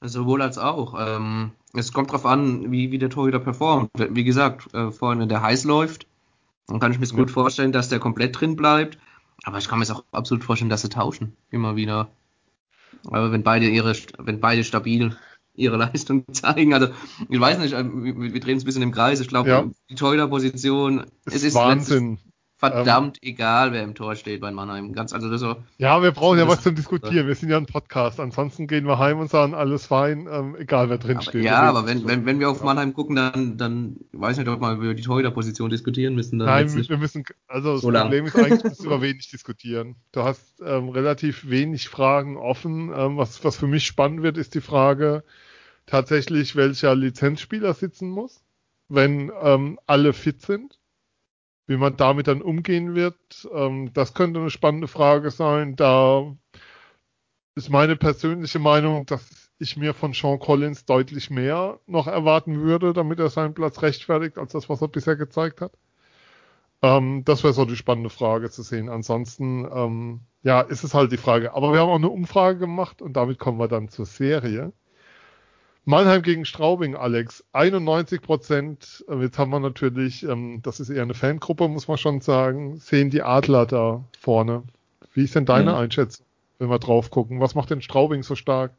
Sowohl als auch. Ähm, es kommt darauf an, wie, wie der Torhüter performt. Wie gesagt, äh, vorne der heiß läuft, dann kann ich mir ja. gut vorstellen, dass der komplett drin bleibt. Aber ich kann mir auch absolut vorstellen, dass sie tauschen. Immer wieder. Aber wenn beide ihre, wenn beide stabil ihre Leistung zeigen. Also ich weiß nicht, äh, wir, wir drehen es ein bisschen im Kreis. Ich glaube, ja. die Torhüter-Position,
es ist Wahnsinn.
Verdammt ähm, egal, wer im Tor steht bei Mannheim. Ganz, also das
ja, wir brauchen ja was zum Diskutieren. Wir sind ja ein Podcast. Ansonsten gehen wir heim und sagen, alles fein, ähm, egal wer drin
aber,
steht.
Ja, aber wenn, wenn, wenn wir auf Mannheim gucken, dann, dann weiß ich nicht, ob wir über die Torhüter-Position diskutieren müssen.
Nein, wir müssen, also das so Problem ist eigentlich, dass wir über wenig diskutieren. Du hast ähm, relativ wenig Fragen offen. Ähm, was, was für mich spannend wird, ist die Frage, tatsächlich welcher Lizenzspieler sitzen muss, wenn ähm, alle fit sind. Wie man damit dann umgehen wird, ähm, das könnte eine spannende Frage sein. Da ist meine persönliche Meinung, dass ich mir von Sean Collins deutlich mehr noch erwarten würde, damit er seinen Platz rechtfertigt, als das, was er bisher gezeigt hat. Ähm, das wäre so die spannende Frage zu sehen. Ansonsten, ähm, ja, ist es halt die Frage. Aber wir haben auch eine Umfrage gemacht und damit kommen wir dann zur Serie. Mannheim gegen Straubing, Alex. 91 Prozent, äh, jetzt haben wir natürlich, ähm, das ist eher eine Fangruppe, muss man schon sagen, sehen die Adler da vorne. Wie ist denn deine mhm. Einschätzung, wenn wir drauf gucken? Was macht denn Straubing so stark?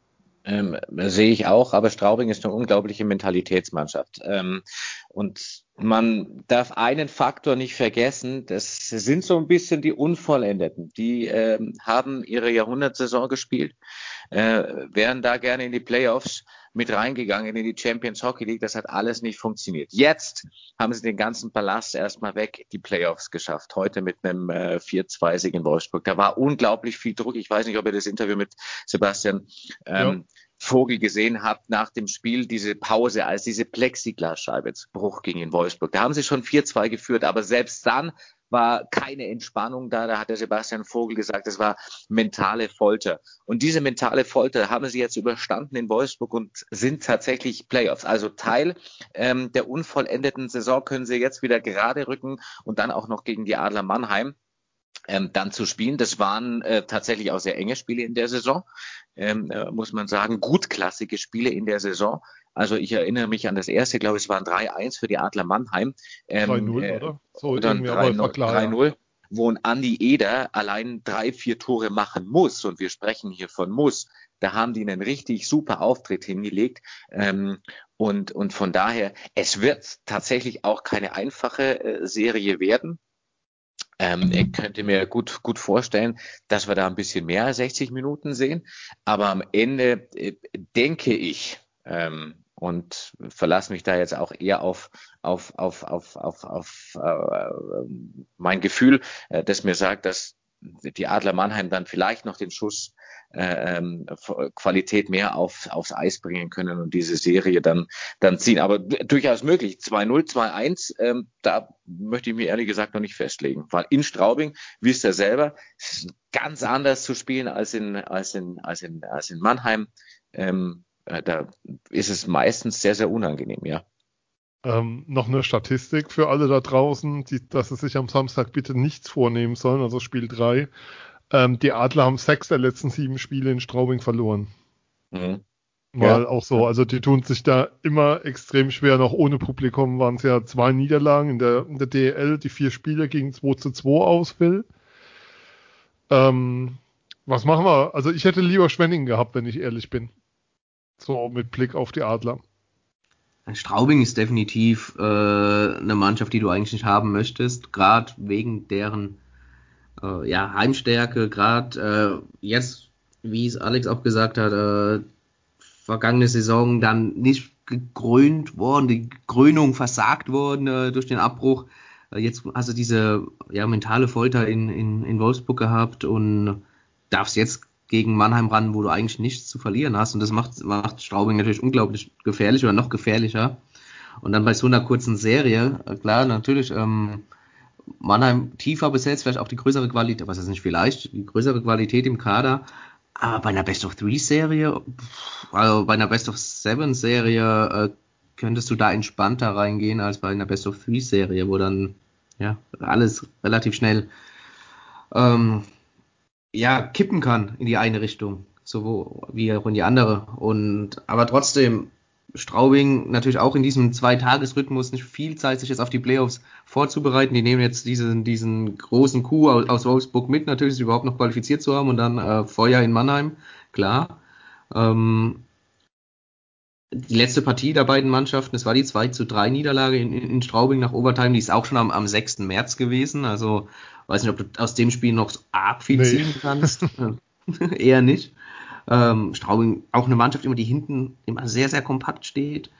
Ähm, sehe ich auch, aber Straubing ist eine unglaubliche Mentalitätsmannschaft. Ähm, und man darf einen Faktor nicht vergessen, das sind so ein bisschen die Unvollendeten. Die ähm, haben ihre Jahrhundertsaison gespielt, äh, wären da gerne in die Playoffs mit reingegangen in die Champions Hockey League. Das hat alles nicht funktioniert. Jetzt haben sie den ganzen Ballast erstmal weg, die Playoffs geschafft. Heute mit einem äh, 4-2-Sieg in Wolfsburg. Da war unglaublich viel Druck. Ich weiß nicht, ob ihr das Interview mit Sebastian ähm, ja. Vogel gesehen habt nach dem Spiel, diese Pause, als diese Plexiglasscheibe zu Bruch ging in Wolfsburg. Da haben sie schon 4-2 geführt, aber selbst dann war keine Entspannung da. Da hat der Sebastian Vogel gesagt, es war mentale Folter. Und diese mentale Folter haben sie jetzt überstanden in Wolfsburg und sind tatsächlich Playoffs. Also Teil ähm, der unvollendeten Saison können sie jetzt wieder gerade rücken und dann auch noch gegen die Adler Mannheim ähm, dann zu spielen. Das waren äh, tatsächlich auch sehr enge Spiele in der Saison, ähm, äh, muss man sagen, gutklassige Spiele in der Saison. Also ich erinnere mich an das erste, glaube ich, es waren 3-1 für die Adler Mannheim.
Ähm, 3-0, äh, oder?
So dann 3-0, wo ein Andi Eder allein drei, vier Tore machen muss. Und wir sprechen hier von muss. Da haben die einen richtig super Auftritt hingelegt. Ähm, und, und von daher, es wird tatsächlich auch keine einfache äh, Serie werden. Ähm, ich könnte mir gut, gut vorstellen, dass wir da ein bisschen mehr als 60 Minuten sehen. Aber am Ende äh, denke ich, ähm, und verlasse mich da jetzt auch eher auf, auf, auf, auf, auf, auf äh, mein Gefühl, äh, das mir sagt, dass die Adler Mannheim dann vielleicht noch den Schuss äh, ähm, Qualität mehr auf, aufs Eis bringen können und diese Serie dann, dann ziehen. Aber durchaus möglich. 2-0, 2-1, ähm, da möchte ich mir ehrlich gesagt noch nicht festlegen. Weil in Straubing, wisst ihr selber, ist ganz anders zu spielen als in, als in, als in, als in Mannheim. Ähm, äh, da ist es meistens sehr, sehr unangenehm, ja.
Ähm, noch eine Statistik für alle da draußen, die, dass sie sich am Samstag bitte nichts vornehmen sollen, also Spiel 3. Ähm, die Adler haben sechs der letzten sieben Spiele in Straubing verloren. Mhm. Mal ja. auch so, also die tun sich da immer extrem schwer, noch ohne Publikum waren es ja zwei Niederlagen in der, in der DL, die vier Spiele gegen 2 zu 2 ausfiel. Ähm, was machen wir? Also ich hätte lieber Schwenning gehabt, wenn ich ehrlich bin. So mit Blick auf die Adler.
Straubing ist definitiv äh, eine Mannschaft, die du eigentlich nicht haben möchtest, gerade wegen deren äh, ja, Heimstärke, gerade äh, jetzt, wie es Alex auch gesagt hat, äh, vergangene Saison dann nicht gekrönt worden, die Krönung versagt worden äh, durch den Abbruch. Äh, jetzt hast du diese ja, mentale Folter in, in, in Wolfsburg gehabt und darfst jetzt gegen Mannheim ran, wo du eigentlich nichts zu verlieren hast. Und das macht, macht Straubing natürlich unglaublich gefährlich oder noch gefährlicher. Und dann bei so einer kurzen Serie, äh, klar, natürlich, ähm, Mannheim tiefer besetzt, vielleicht auch die größere Qualität, was ist nicht vielleicht, die größere Qualität im Kader. Aber bei einer Best of Three Serie, also bei einer Best of Seven Serie, äh, könntest du da entspannter reingehen als bei einer Best of Three Serie, wo dann ja alles relativ schnell ähm, ja, kippen kann in die eine Richtung, so wie auch in die andere. Und aber trotzdem, Straubing natürlich auch in diesem Zweitagesrhythmus nicht viel Zeit, sich jetzt auf die Playoffs vorzubereiten. Die nehmen jetzt diesen, diesen großen Coup aus, Wolfsburg mit, natürlich, sich überhaupt noch qualifiziert zu haben und dann äh, Feuer in Mannheim, klar. Ähm, die letzte Partie der beiden Mannschaften, das war die 2 zu 3 Niederlage in, in, in Straubing nach Overtime, die ist auch schon am, am 6. März gewesen. Also weiß nicht, ob du aus dem Spiel noch arg viel nee. ziehen kannst. Eher nicht. Ähm, Straubing auch eine Mannschaft, immer die hinten immer sehr, sehr kompakt steht.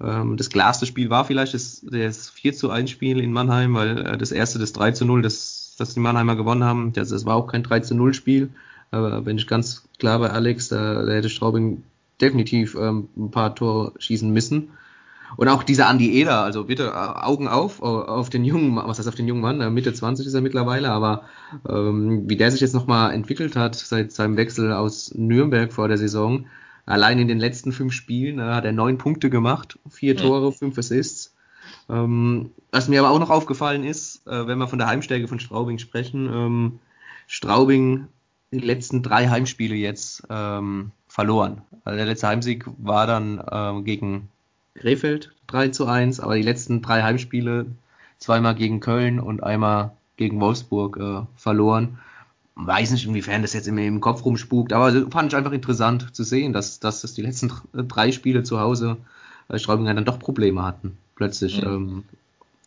Ähm, das klarste Spiel war vielleicht das, das 4 zu 1 Spiel in Mannheim, weil äh, das erste, das 3 zu 0, das, das die Mannheimer gewonnen haben, das, das war auch kein 3 zu 0 Spiel. Aber wenn ich ganz klar bei Alex, da, da hätte Straubing definitiv ähm, ein paar Tore schießen müssen. Und auch dieser Andi Eder, also bitte äh, Augen auf auf den jungen, was heißt auf den jungen Mann, Mitte 20 ist er mittlerweile, aber ähm, wie der sich jetzt nochmal entwickelt hat seit seinem Wechsel aus Nürnberg vor der Saison, allein in den letzten fünf Spielen äh, hat er neun Punkte gemacht, vier Tore, fünf Assists. Ähm, was mir aber auch noch aufgefallen ist, äh, wenn wir von der Heimstärke von Straubing sprechen, ähm, Straubing die letzten drei Heimspiele jetzt ähm, verloren. Also der letzte Heimsieg war dann ähm, gegen Krefeld 3 zu 1, aber die letzten drei Heimspiele, zweimal gegen Köln und einmal gegen Wolfsburg äh, verloren. Weiß nicht, inwiefern das jetzt immer im Kopf rumspukt, aber fand ich einfach interessant zu sehen, dass, dass das die letzten drei Spiele zu Hause äh, Straubinger dann doch Probleme hatten, plötzlich mhm. ähm,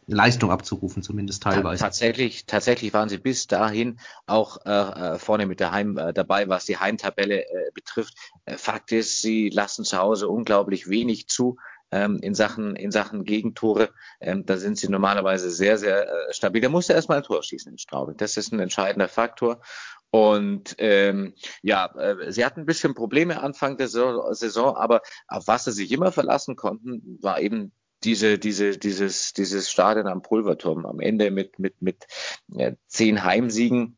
Leistung abzurufen, zumindest teilweise.
Tatsächlich, tatsächlich waren sie bis dahin auch äh, äh, vorne mit der Heim äh, dabei, was die Heimtabelle äh, betrifft. Äh, Fakt ist, sie lassen zu Hause unglaublich wenig zu ähm, in Sachen in Sachen Gegentore. Ähm, da sind sie normalerweise sehr sehr äh, stabil. Da musste erstmal ein Tor schießen in Straubing. Das ist ein entscheidender Faktor. Und ähm, ja, äh, sie hatten ein bisschen Probleme Anfang der Saison, aber auf was sie sich immer verlassen konnten, war eben diese, diese, dieses, dieses Stadion am Pulverturm am Ende mit, mit, mit äh, zehn Heimsiegen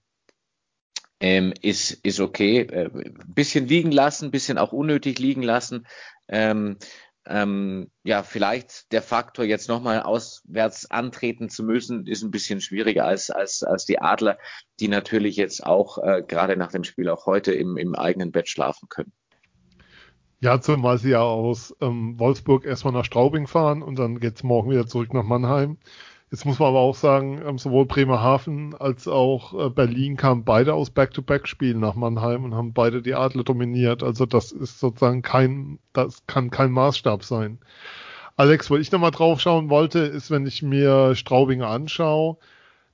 ähm, ist, ist okay. Äh, bisschen liegen lassen, bisschen auch unnötig liegen lassen. Ähm, ähm, ja, vielleicht der Faktor, jetzt nochmal auswärts antreten zu müssen, ist ein bisschen schwieriger als, als, als die Adler, die natürlich jetzt auch äh, gerade nach dem Spiel auch heute im, im eigenen Bett schlafen können.
Ja, zumal sie ja aus ähm, Wolfsburg erstmal nach Straubing fahren und dann geht's morgen wieder zurück nach Mannheim. Jetzt muss man aber auch sagen, ähm, sowohl Bremerhaven als auch äh, Berlin kamen beide aus Back-to-Back-Spielen nach Mannheim und haben beide die Adler dominiert. Also das ist sozusagen kein, das kann kein Maßstab sein. Alex, wo ich nochmal drauf schauen wollte, ist, wenn ich mir Straubing anschaue,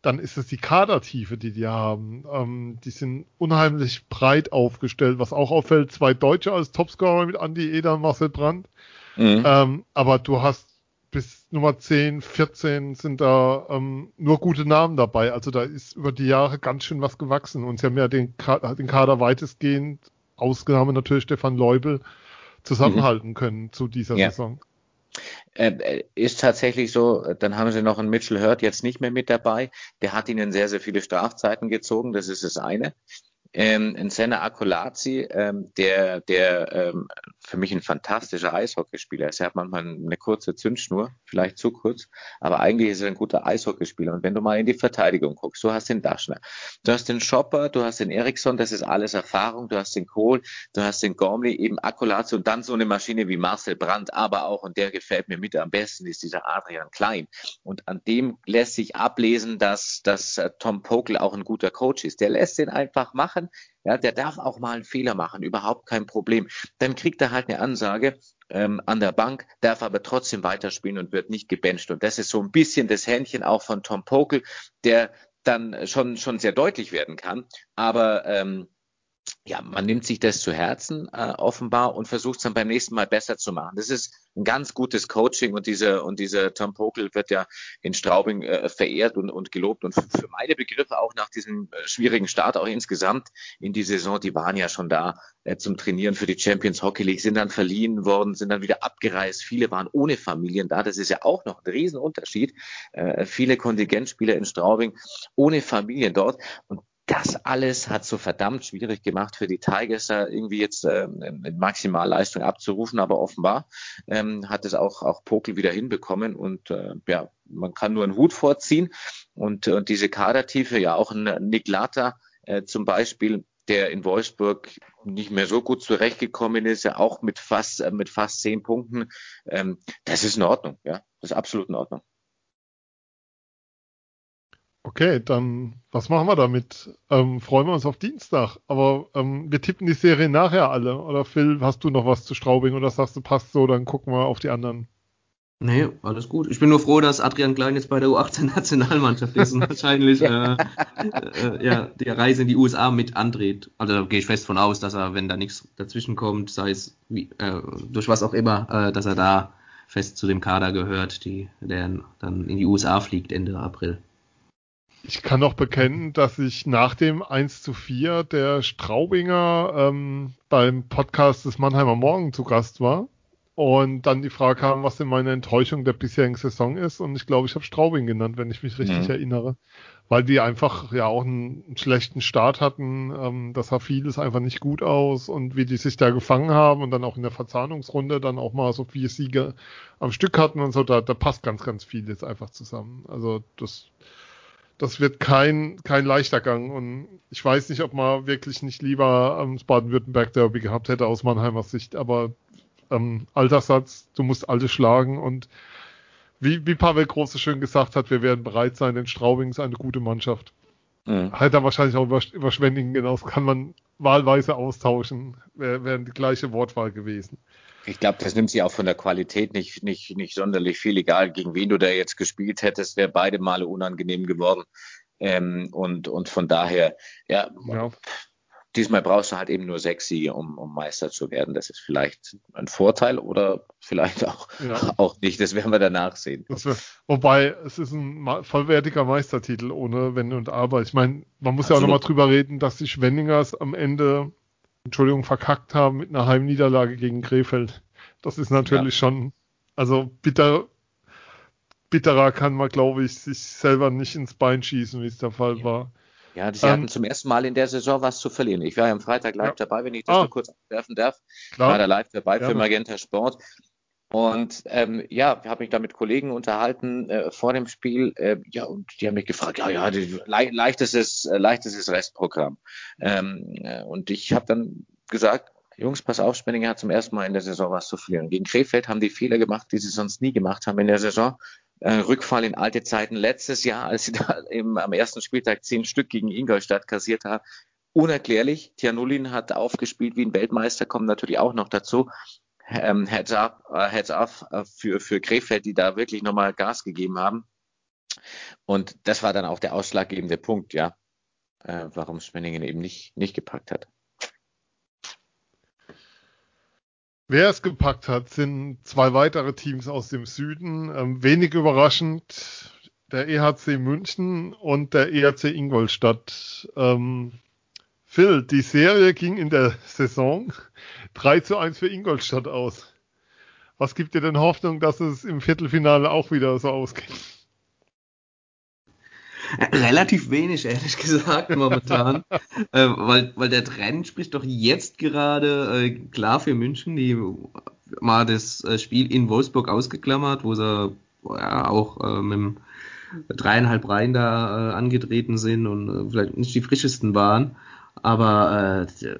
dann ist es die Kadertiefe, die die haben. Ähm, die sind unheimlich breit aufgestellt, was auch auffällt. Zwei Deutsche als Topscorer mit Andy Eder und Marcel Brandt. Mhm. Ähm, aber du hast bis Nummer 10, 14 sind da ähm, nur gute Namen dabei. Also da ist über die Jahre ganz schön was gewachsen. Und sie haben ja den, Kader, den Kader weitestgehend, Ausnahme natürlich Stefan Leubel, zusammenhalten mhm. können zu dieser ja. Saison.
Äh, äh, ist tatsächlich so, dann haben sie noch einen Mitchell Hurt jetzt nicht mehr mit dabei. Der hat ihnen sehr, sehr viele Strafzeiten gezogen, das ist das eine ähm, in Senna Akolazzi, ähm, der, der ähm, für mich ein fantastischer Eishockeyspieler ist. Er hat manchmal eine kurze Zündschnur, vielleicht zu kurz, aber eigentlich ist er ein guter Eishockeyspieler. Und wenn du mal in die Verteidigung guckst, du hast den Daschner, du hast den Shopper, du hast den Eriksson, das ist alles Erfahrung, du hast den Kohl, du hast den Gormley, eben Akolazzi und dann so eine Maschine wie Marcel Brandt, aber auch, und der gefällt mir mit am besten, ist dieser Adrian Klein. Und an dem lässt sich ablesen, dass, dass äh, Tom Pokel auch ein guter Coach ist. Der lässt den einfach machen ja, der darf auch mal einen Fehler machen, überhaupt kein Problem. Dann kriegt er halt eine Ansage ähm, an der Bank, darf aber trotzdem weiterspielen und wird nicht gebencht. Und das ist so ein bisschen das Händchen auch von Tom Pokel, der dann schon schon sehr deutlich werden kann, aber ähm, ja, man nimmt sich das zu Herzen äh, offenbar und versucht es dann beim nächsten Mal besser zu machen. Das ist ein ganz gutes Coaching und dieser und dieser Tom Pokel wird ja in Straubing äh, verehrt und, und gelobt und für meine Begriffe auch nach diesem äh, schwierigen Start auch insgesamt in die Saison, die waren ja schon da äh, zum Trainieren für die Champions Hockey League, sind dann verliehen worden, sind dann wieder abgereist. Viele waren ohne Familien da. Das ist ja auch noch ein Riesenunterschied. Äh, viele Kontingentspieler in Straubing ohne Familien dort und das alles hat so verdammt schwierig gemacht für die Tigers, da irgendwie jetzt ähm, Maximalleistung abzurufen, aber offenbar ähm, hat es auch, auch Pokel wieder hinbekommen. Und äh, ja, man kann nur einen Hut vorziehen. Und, und diese Kadertiefe, ja auch ein Nick Lata äh, zum Beispiel, der in Wolfsburg nicht mehr so gut zurechtgekommen ist, ja auch mit fast, äh, mit fast zehn Punkten, ähm, das ist in Ordnung, ja, das ist absolut in Ordnung.
Okay, dann was machen wir damit? Ähm, freuen wir uns auf Dienstag. Aber ähm, wir tippen die Serie nachher alle. Oder Phil, hast du noch was zu Straubing oder sagst du, passt so, dann gucken wir auf die anderen.
Nee, alles gut. Ich bin nur froh, dass Adrian Klein jetzt bei der U18-Nationalmannschaft ist und wahrscheinlich äh, äh, ja, die Reise in die USA mit andreht. Also da gehe ich fest von aus, dass er, wenn da nichts dazwischen kommt, sei es wie, äh, durch was auch immer, äh, dass er da fest zu dem Kader gehört, die, der dann in die USA fliegt Ende April.
Ich kann noch bekennen, dass ich nach dem 1 zu 4 der Straubinger ähm, beim Podcast des Mannheimer Morgen zu Gast war. und dann die Frage kam, was denn meine Enttäuschung der bisherigen Saison ist. Und ich glaube, ich habe Straubing genannt, wenn ich mich richtig mhm. erinnere. Weil die einfach ja auch einen, einen schlechten Start hatten. Ähm, das sah vieles einfach nicht gut aus. Und wie die sich da gefangen haben und dann auch in der Verzahnungsrunde dann auch mal so vier Siege am Stück hatten und so, da, da passt ganz, ganz viel jetzt einfach zusammen. Also das, das wird kein, kein leichter Gang. Und ich weiß nicht, ob man wirklich nicht lieber am Baden-Württemberg Derby gehabt hätte aus Mannheimer Sicht, aber ähm, Alterssatz, du musst alle schlagen und wie, wie Pavel Große schön gesagt hat, wir werden bereit sein, denn Straubing ist eine gute Mannschaft. Mhm. Hat er wahrscheinlich auch über, über Schwendingen genauso, kann man wahlweise austauschen, wäre wär die gleiche Wortwahl gewesen.
Ich glaube, das nimmt sie auch von der Qualität nicht, nicht, nicht sonderlich viel, egal gegen wen du da jetzt gespielt hättest, wäre beide Male unangenehm geworden. Ähm, und, und von daher, ja, ja, diesmal brauchst du halt eben nur sechs Siege, um, um Meister zu werden. Das ist vielleicht ein Vorteil oder vielleicht auch, ja. auch nicht. Das werden wir danach sehen.
Wär, wobei, es ist ein vollwertiger Meistertitel ohne Wenn und Aber. Ich meine, man muss Absolut. ja auch nochmal drüber reden, dass die Schwenningers am Ende, Entschuldigung, verkackt haben mit einer Heimniederlage gegen Krefeld. Das ist natürlich ja. schon, also bitter, bitterer kann man, glaube ich, sich selber nicht ins Bein schießen, wie es der Fall ja. war.
Ja, sie ähm, hatten zum ersten Mal in der Saison was zu verlieren. Ich war ja am Freitag live ja. dabei, wenn ich das ah. nur kurz abwerfen darf. Klar. Ich war da live dabei ja. für Magenta Sport. Und ähm, ja, habe mich da mit Kollegen unterhalten äh, vor dem Spiel. Äh, ja, und die haben mich gefragt, ja, ja, die, le leichtestes, äh, leichtestes Restprogramm. Ähm, äh, und ich habe dann gesagt, Jungs, pass auf, Spenninger hat zum ersten Mal in der Saison was zu verlieren. Gegen Krefeld haben die Fehler gemacht, die sie sonst nie gemacht haben in der Saison äh, Rückfall in alte Zeiten letztes Jahr, als sie da eben am ersten Spieltag zehn Stück gegen Ingolstadt kassiert haben. Unerklärlich. Tianulin hat aufgespielt wie ein Weltmeister, kommt natürlich auch noch dazu. Ähm, heads up, uh, heads up uh, für, für Krefeld, die da wirklich nochmal Gas gegeben haben. Und das war dann auch der ausschlaggebende Punkt, ja, äh, warum Spenningen eben nicht, nicht gepackt hat.
Wer es gepackt hat, sind zwei weitere Teams aus dem Süden. Ähm, wenig überraschend der EHC München und der EHC Ingolstadt. Ähm, Phil, die Serie ging in der Saison 3 zu 1 für Ingolstadt aus. Was gibt dir denn Hoffnung, dass es im Viertelfinale auch wieder so ausgeht?
Relativ wenig, ehrlich gesagt, momentan. äh, weil, weil der Trend spricht doch jetzt gerade äh, klar für München, die mal das äh, Spiel in Wolfsburg ausgeklammert, wo sie ja, auch äh, mit dem dreieinhalb Reihen da äh, angetreten sind und äh, vielleicht nicht die frischesten waren. Aber äh,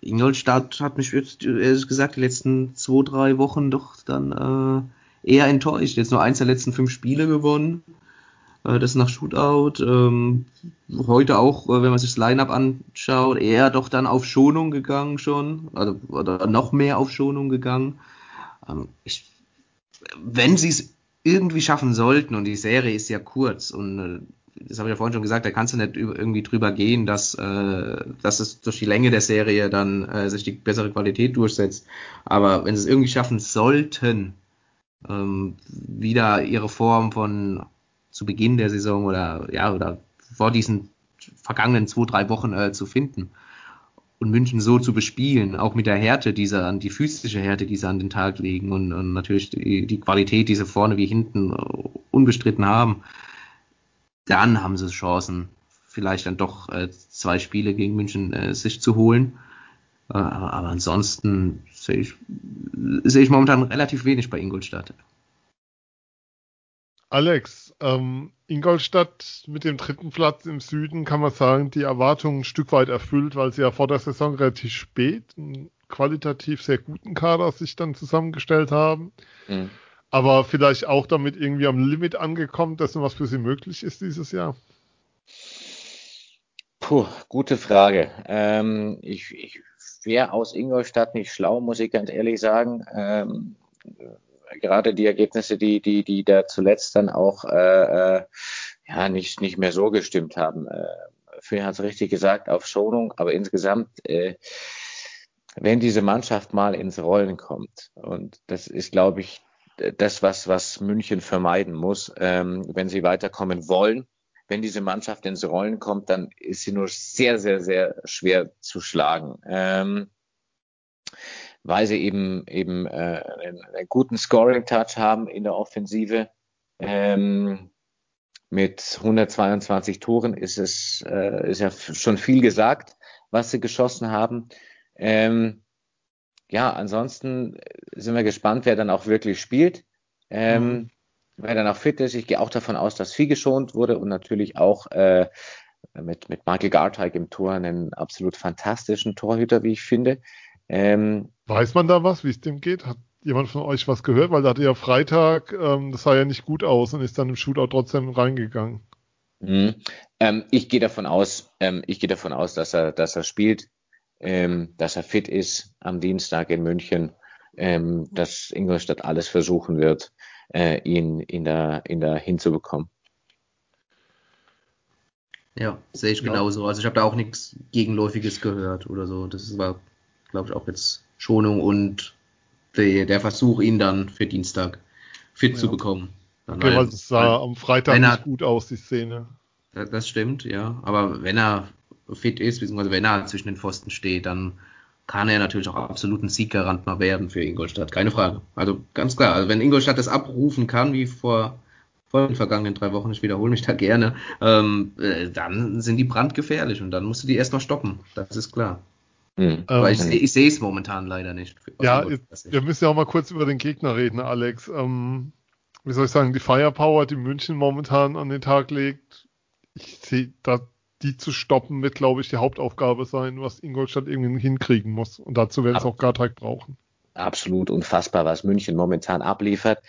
Ingolstadt hat mich jetzt, ehrlich gesagt, die letzten zwei, drei Wochen doch dann äh, eher enttäuscht. Jetzt nur eins der letzten fünf Spiele gewonnen. Äh, das nach Shootout. Ähm, heute auch, äh, wenn man sich das Line-Up anschaut, eher doch dann auf Schonung gegangen schon. Also, oder noch mehr auf Schonung gegangen. Ähm, ich, wenn sie es irgendwie schaffen sollten, und die Serie ist ja kurz und äh, das habe ich ja vorhin schon gesagt, da kannst du nicht irgendwie drüber gehen, dass, äh, dass es durch die Länge der Serie dann äh, sich die bessere Qualität durchsetzt. Aber wenn sie es irgendwie schaffen sollten, ähm, wieder ihre Form von zu Beginn der Saison oder ja oder vor diesen vergangenen zwei, drei Wochen äh, zu finden und München so zu bespielen, auch mit der Härte dieser, die physische Härte, die sie an den Tag legen und, und natürlich die, die, Qualität, die sie vorne wie hinten uh, unbestritten haben, dann haben sie Chancen, vielleicht dann doch äh, zwei Spiele gegen München äh, sich zu holen. Äh, aber, aber, ansonsten sehe ich, sehe ich momentan relativ wenig bei Ingolstadt.
Alex, ähm, Ingolstadt mit dem dritten Platz im Süden kann man sagen, die Erwartungen ein Stück weit erfüllt, weil sie ja vor der Saison relativ spät einen qualitativ sehr guten Kader sich dann zusammengestellt haben. Mhm. Aber vielleicht auch damit irgendwie am Limit angekommen, dessen, was für sie möglich ist dieses Jahr.
Puh, gute Frage. Ähm, ich, ich wäre aus Ingolstadt nicht schlau, muss ich ganz ehrlich sagen. Ähm, gerade die Ergebnisse, die, die, die da zuletzt dann auch äh, äh, ja nicht, nicht mehr so gestimmt haben. Äh, Phil hat es richtig gesagt, auf Schonung, aber insgesamt, äh, wenn diese Mannschaft mal ins Rollen kommt, und das ist, glaube ich, das, was, was München vermeiden muss, ähm, wenn sie weiterkommen wollen, wenn diese Mannschaft ins Rollen kommt, dann ist sie nur sehr, sehr, sehr schwer zu schlagen. Ähm, weil sie eben eben äh, einen, guten Scoring-Touch haben in der Offensive. Ähm, mit 122 Toren ist es äh, ist ja schon viel gesagt, was sie geschossen haben. Ähm, ja, ansonsten sind wir gespannt, wer dann auch wirklich spielt. Ähm, mhm. Wer dann auch fit ist. Ich gehe auch davon aus, dass viel geschont wurde und natürlich auch äh, mit, mit Michael Garteig im Tor einen absolut fantastischen Torhüter, wie ich finde.
Ähm, Weiß man da was, wie es dem geht? Hat jemand von euch was gehört? Weil da hatte ja Freitag, ähm, das sah ja nicht gut aus und ist dann im Shootout trotzdem reingegangen.
Mhm. Ähm, ich gehe davon aus, ähm, ich gehe davon aus, dass er, dass er spielt, ähm, dass er fit ist am Dienstag in München, ähm, dass Ingolstadt alles versuchen wird, äh, ihn in der, in der hinzubekommen.
Ja, sehe ich ja. genauso. Also ich habe da auch nichts Gegenläufiges gehört oder so. Das war, glaube ich, auch jetzt Schonung und die, der Versuch, ihn dann für Dienstag fit ja. zu bekommen.
Dann okay, weil es sah am Freitag nicht gut aus, die Szene.
Das stimmt, ja. Aber wenn er fit ist, beziehungsweise wenn er zwischen den Pfosten steht, dann kann er natürlich auch absolut ein Sieggarant mal werden für Ingolstadt. Keine Frage. Also ganz klar, also wenn Ingolstadt das abrufen kann, wie vor, vor den vergangenen drei Wochen, ich wiederhole mich da gerne, ähm, äh, dann sind die brandgefährlich und dann musst du die erstmal stoppen. Das ist klar. Mhm. Aber ich, ähm, ich sehe es momentan leider nicht.
Ja, wir müssen ja auch mal kurz über den Gegner reden, Alex. Ähm, wie soll ich sagen, die Firepower, die München momentan an den Tag legt, ich sehe, da die zu stoppen, wird, glaube ich, die Hauptaufgabe sein, was Ingolstadt irgendwie hinkriegen muss. Und dazu werden es auch Gartag brauchen.
Absolut unfassbar, was München momentan abliefert.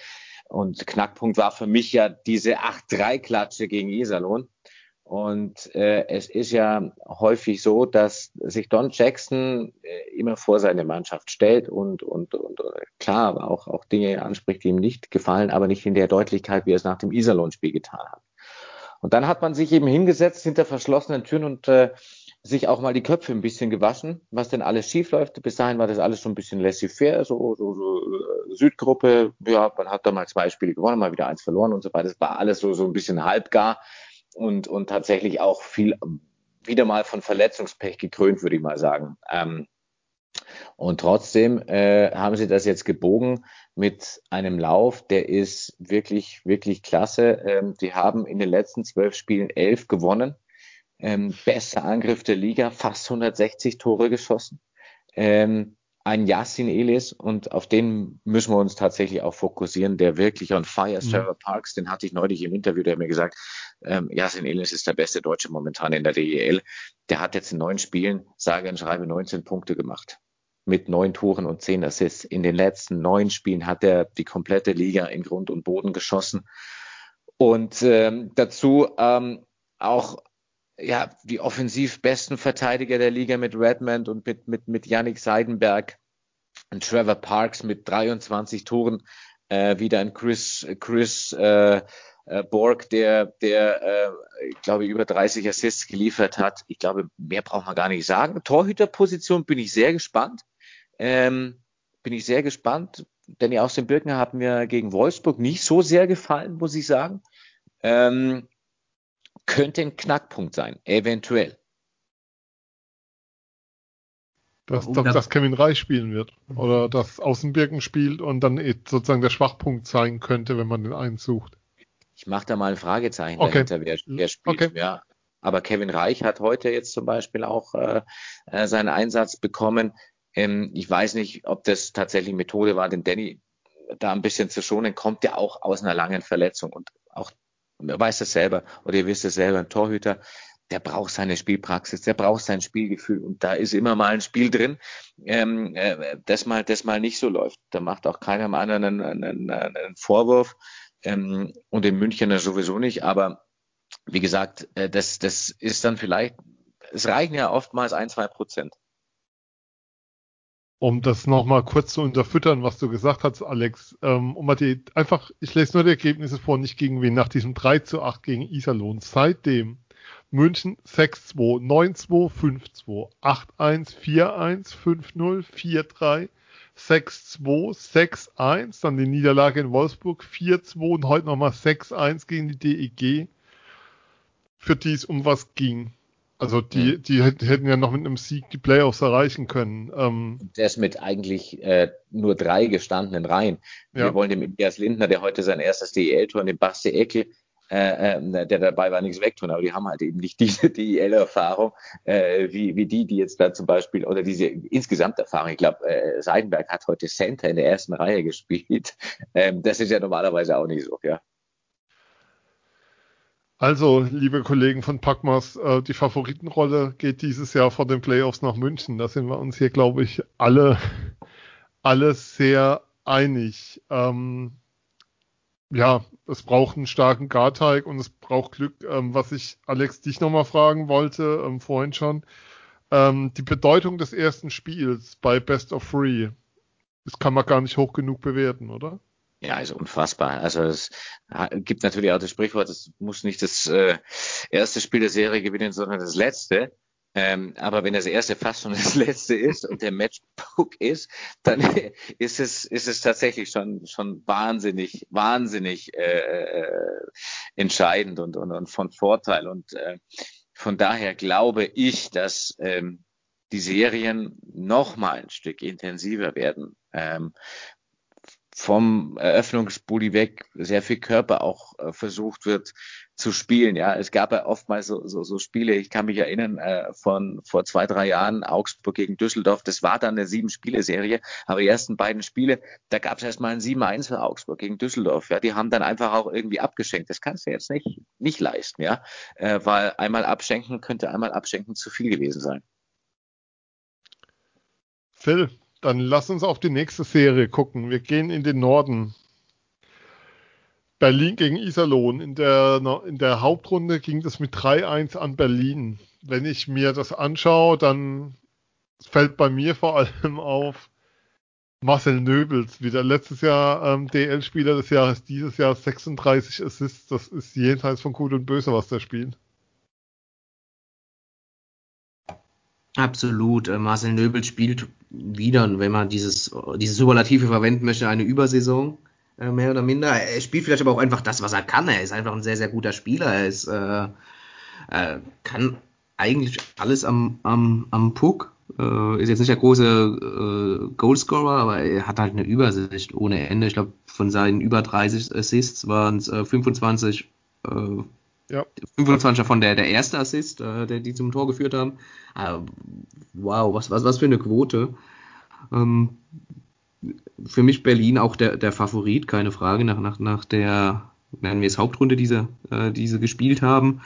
Und Knackpunkt war für mich ja diese 8-3-Klatsche gegen Iserlohn. Und äh, es ist ja häufig so, dass sich Don Jackson äh, immer vor seine Mannschaft stellt und, und, und äh, klar auch, auch Dinge anspricht, die ihm nicht gefallen, aber nicht in der Deutlichkeit, wie er es nach dem Iserlohn-Spiel getan hat. Und dann hat man sich eben hingesetzt hinter verschlossenen Türen und äh, sich auch mal die Köpfe ein bisschen gewaschen, was denn alles schief läuft. Bis dahin war das alles schon ein bisschen laissez-faire, so, so, so äh, Südgruppe, ja, man hat da mal zwei Spiele gewonnen, mal wieder eins verloren und so weiter. Das war alles so, so ein bisschen halbgar und, und tatsächlich auch viel wieder mal von Verletzungspech gekrönt, würde ich mal sagen. Ähm, und trotzdem äh, haben sie das jetzt gebogen mit einem Lauf, der ist wirklich, wirklich klasse. Ähm, die haben in den letzten zwölf Spielen elf gewonnen. Ähm, bester Angriff der Liga, fast 160 Tore geschossen. Ähm, ein Yassin Elis und auf den müssen wir uns tatsächlich auch fokussieren, der wirklich on fire ist. Mhm. Trevor Parks, den hatte ich neulich im Interview, der hat mir gesagt, ähm, Yassin Elis ist der beste Deutsche momentan in der DEL. Der hat jetzt in neun Spielen, sage und schreibe, 19 Punkte gemacht mit neun Toren und zehn Assists. In den letzten neun Spielen hat er die komplette Liga in Grund und Boden geschossen. Und ähm, dazu ähm, auch ja, die offensiv besten Verteidiger der Liga mit Redmond und mit, mit, mit Yannick Seidenberg und Trevor Parks mit 23 Toren, äh, wieder ein Chris, Chris äh, äh, Borg, der, der äh, ich glaube, über 30 Assists geliefert hat. Ich glaube, mehr braucht man gar nicht sagen. Torhüterposition bin ich sehr gespannt. Ähm, bin ich sehr gespannt. Danny aus dem Birken hat mir gegen Wolfsburg nicht so sehr gefallen, muss ich sagen. Ähm, könnte ein Knackpunkt sein, eventuell.
Dass, dass, dass Kevin Reich spielen wird. Oder dass Außenbirken spielt und dann sozusagen der Schwachpunkt sein könnte, wenn man den einsucht.
Ich mache da mal ein Fragezeichen okay. dahinter, wer, wer spielt. Okay. Ja. Aber Kevin Reich hat heute jetzt zum Beispiel auch äh, äh seinen Einsatz bekommen. Ähm, ich weiß nicht, ob das tatsächlich Methode war, denn Danny da ein bisschen zu schonen, kommt ja auch aus einer langen Verletzung. Und auch er weiß das selber oder ihr wisst es selber, ein Torhüter, der braucht seine Spielpraxis, der braucht sein Spielgefühl. Und da ist immer mal ein Spiel drin, ähm, äh, das mal, das mal nicht so läuft. Da macht auch keinem anderen einen, einen, einen Vorwurf. Ähm, und in München sowieso nicht, aber wie gesagt, äh, das, das ist dann vielleicht, es reichen ja oftmals ein, zwei Prozent
um das nochmal kurz zu unterfüttern, was du gesagt hast, Alex, ähm, um mal die, einfach, ich lese nur die Ergebnisse vor, nicht gegen wen, nach diesem 3 zu 8 gegen Iserlohn. Seitdem München 6-2, 9-2, 5-2, 8-1, 4-1, 5-0, 4-3, 6-2, 6-1, dann die Niederlage in Wolfsburg 4-2 und heute nochmal 6-1 gegen die DEG, für die es um was ging. Also die, die hätten ja noch mit einem Sieg die Playoffs erreichen können. Ähm,
das mit eigentlich äh, nur drei gestandenen Reihen. Ja. Wir wollen dem Elias Lindner, der heute sein erstes DEL-Tor in dem Basti Eckel, äh, äh, der dabei war, nichts wegtun, aber die haben halt eben nicht diese DEL-Erfahrung, äh, wie, wie die, die jetzt da zum Beispiel, oder diese insgesamt Erfahrung. Ich glaube, äh, Seidenberg hat heute Center in der ersten Reihe gespielt. Ähm, das ist ja normalerweise auch nicht so, ja.
Also, liebe Kollegen von Packmas, äh, die Favoritenrolle geht dieses Jahr vor den Playoffs nach München. Da sind wir uns hier, glaube ich, alle, alle sehr einig. Ähm, ja, es braucht einen starken Garteig und es braucht Glück. Ähm, was ich, Alex, dich nochmal fragen wollte, ähm, vorhin schon. Ähm, die Bedeutung des ersten Spiels bei Best of Three, das kann man gar nicht hoch genug bewerten, oder?
Ja, ist unfassbar. Also es gibt natürlich auch das Sprichwort, es muss nicht das äh, erste Spiel der Serie gewinnen, sondern das letzte. Ähm, aber wenn das erste fast schon das letzte ist und der Matchbook ist, dann ist es, ist es tatsächlich schon, schon wahnsinnig, wahnsinnig äh, äh, entscheidend und, und, und von Vorteil. Und äh, von daher glaube ich, dass ähm, die Serien noch mal ein Stück intensiver werden. Ähm, vom Eröffnungsbully weg sehr viel Körper auch äh, versucht wird zu spielen. Ja, es gab ja oftmals so, so, so Spiele. Ich kann mich erinnern äh, von vor zwei drei Jahren Augsburg gegen Düsseldorf. Das war dann eine sieben Spiele Serie, aber die ersten beiden Spiele, da gab es erstmal ein 7-1 für Augsburg gegen Düsseldorf. Ja, die haben dann einfach auch irgendwie abgeschenkt. Das kannst du jetzt nicht nicht leisten, ja, äh, weil einmal abschenken könnte einmal abschenken zu viel gewesen sein.
Phil, dann lass uns auf die nächste Serie gucken. Wir gehen in den Norden. Berlin gegen Iserlohn. In der, in der Hauptrunde ging das mit 3-1 an Berlin. Wenn ich mir das anschaue, dann fällt bei mir vor allem auf Marcel Nöbels, wieder letztes Jahr ähm, DL-Spieler des Jahres, dieses Jahr 36 Assists. Das ist jenseits von Gut und Böse, was der spielt.
Absolut. Äh, Marcel Nöbel spielt wieder, wenn man dieses, dieses Superlative verwenden möchte, eine Übersaison, äh, mehr oder minder. Er spielt vielleicht aber auch einfach das, was er kann. Er ist einfach ein sehr, sehr guter Spieler. Er ist, äh, äh, kann eigentlich alles am, am, am Puck. Äh, ist jetzt nicht der große äh, Goalscorer, aber er hat halt eine Übersicht ohne Ende. Ich glaube, von seinen über 30 Assists waren es äh, 25 äh, ja. 25er von der, der erste Assist, äh, der die zum Tor geführt haben. Ah, wow, was, was, was für eine Quote. Ähm, für mich Berlin auch der, der Favorit, keine Frage, nach, nach, nach der, nennen wir es Hauptrunde, diese, äh, diese gespielt haben.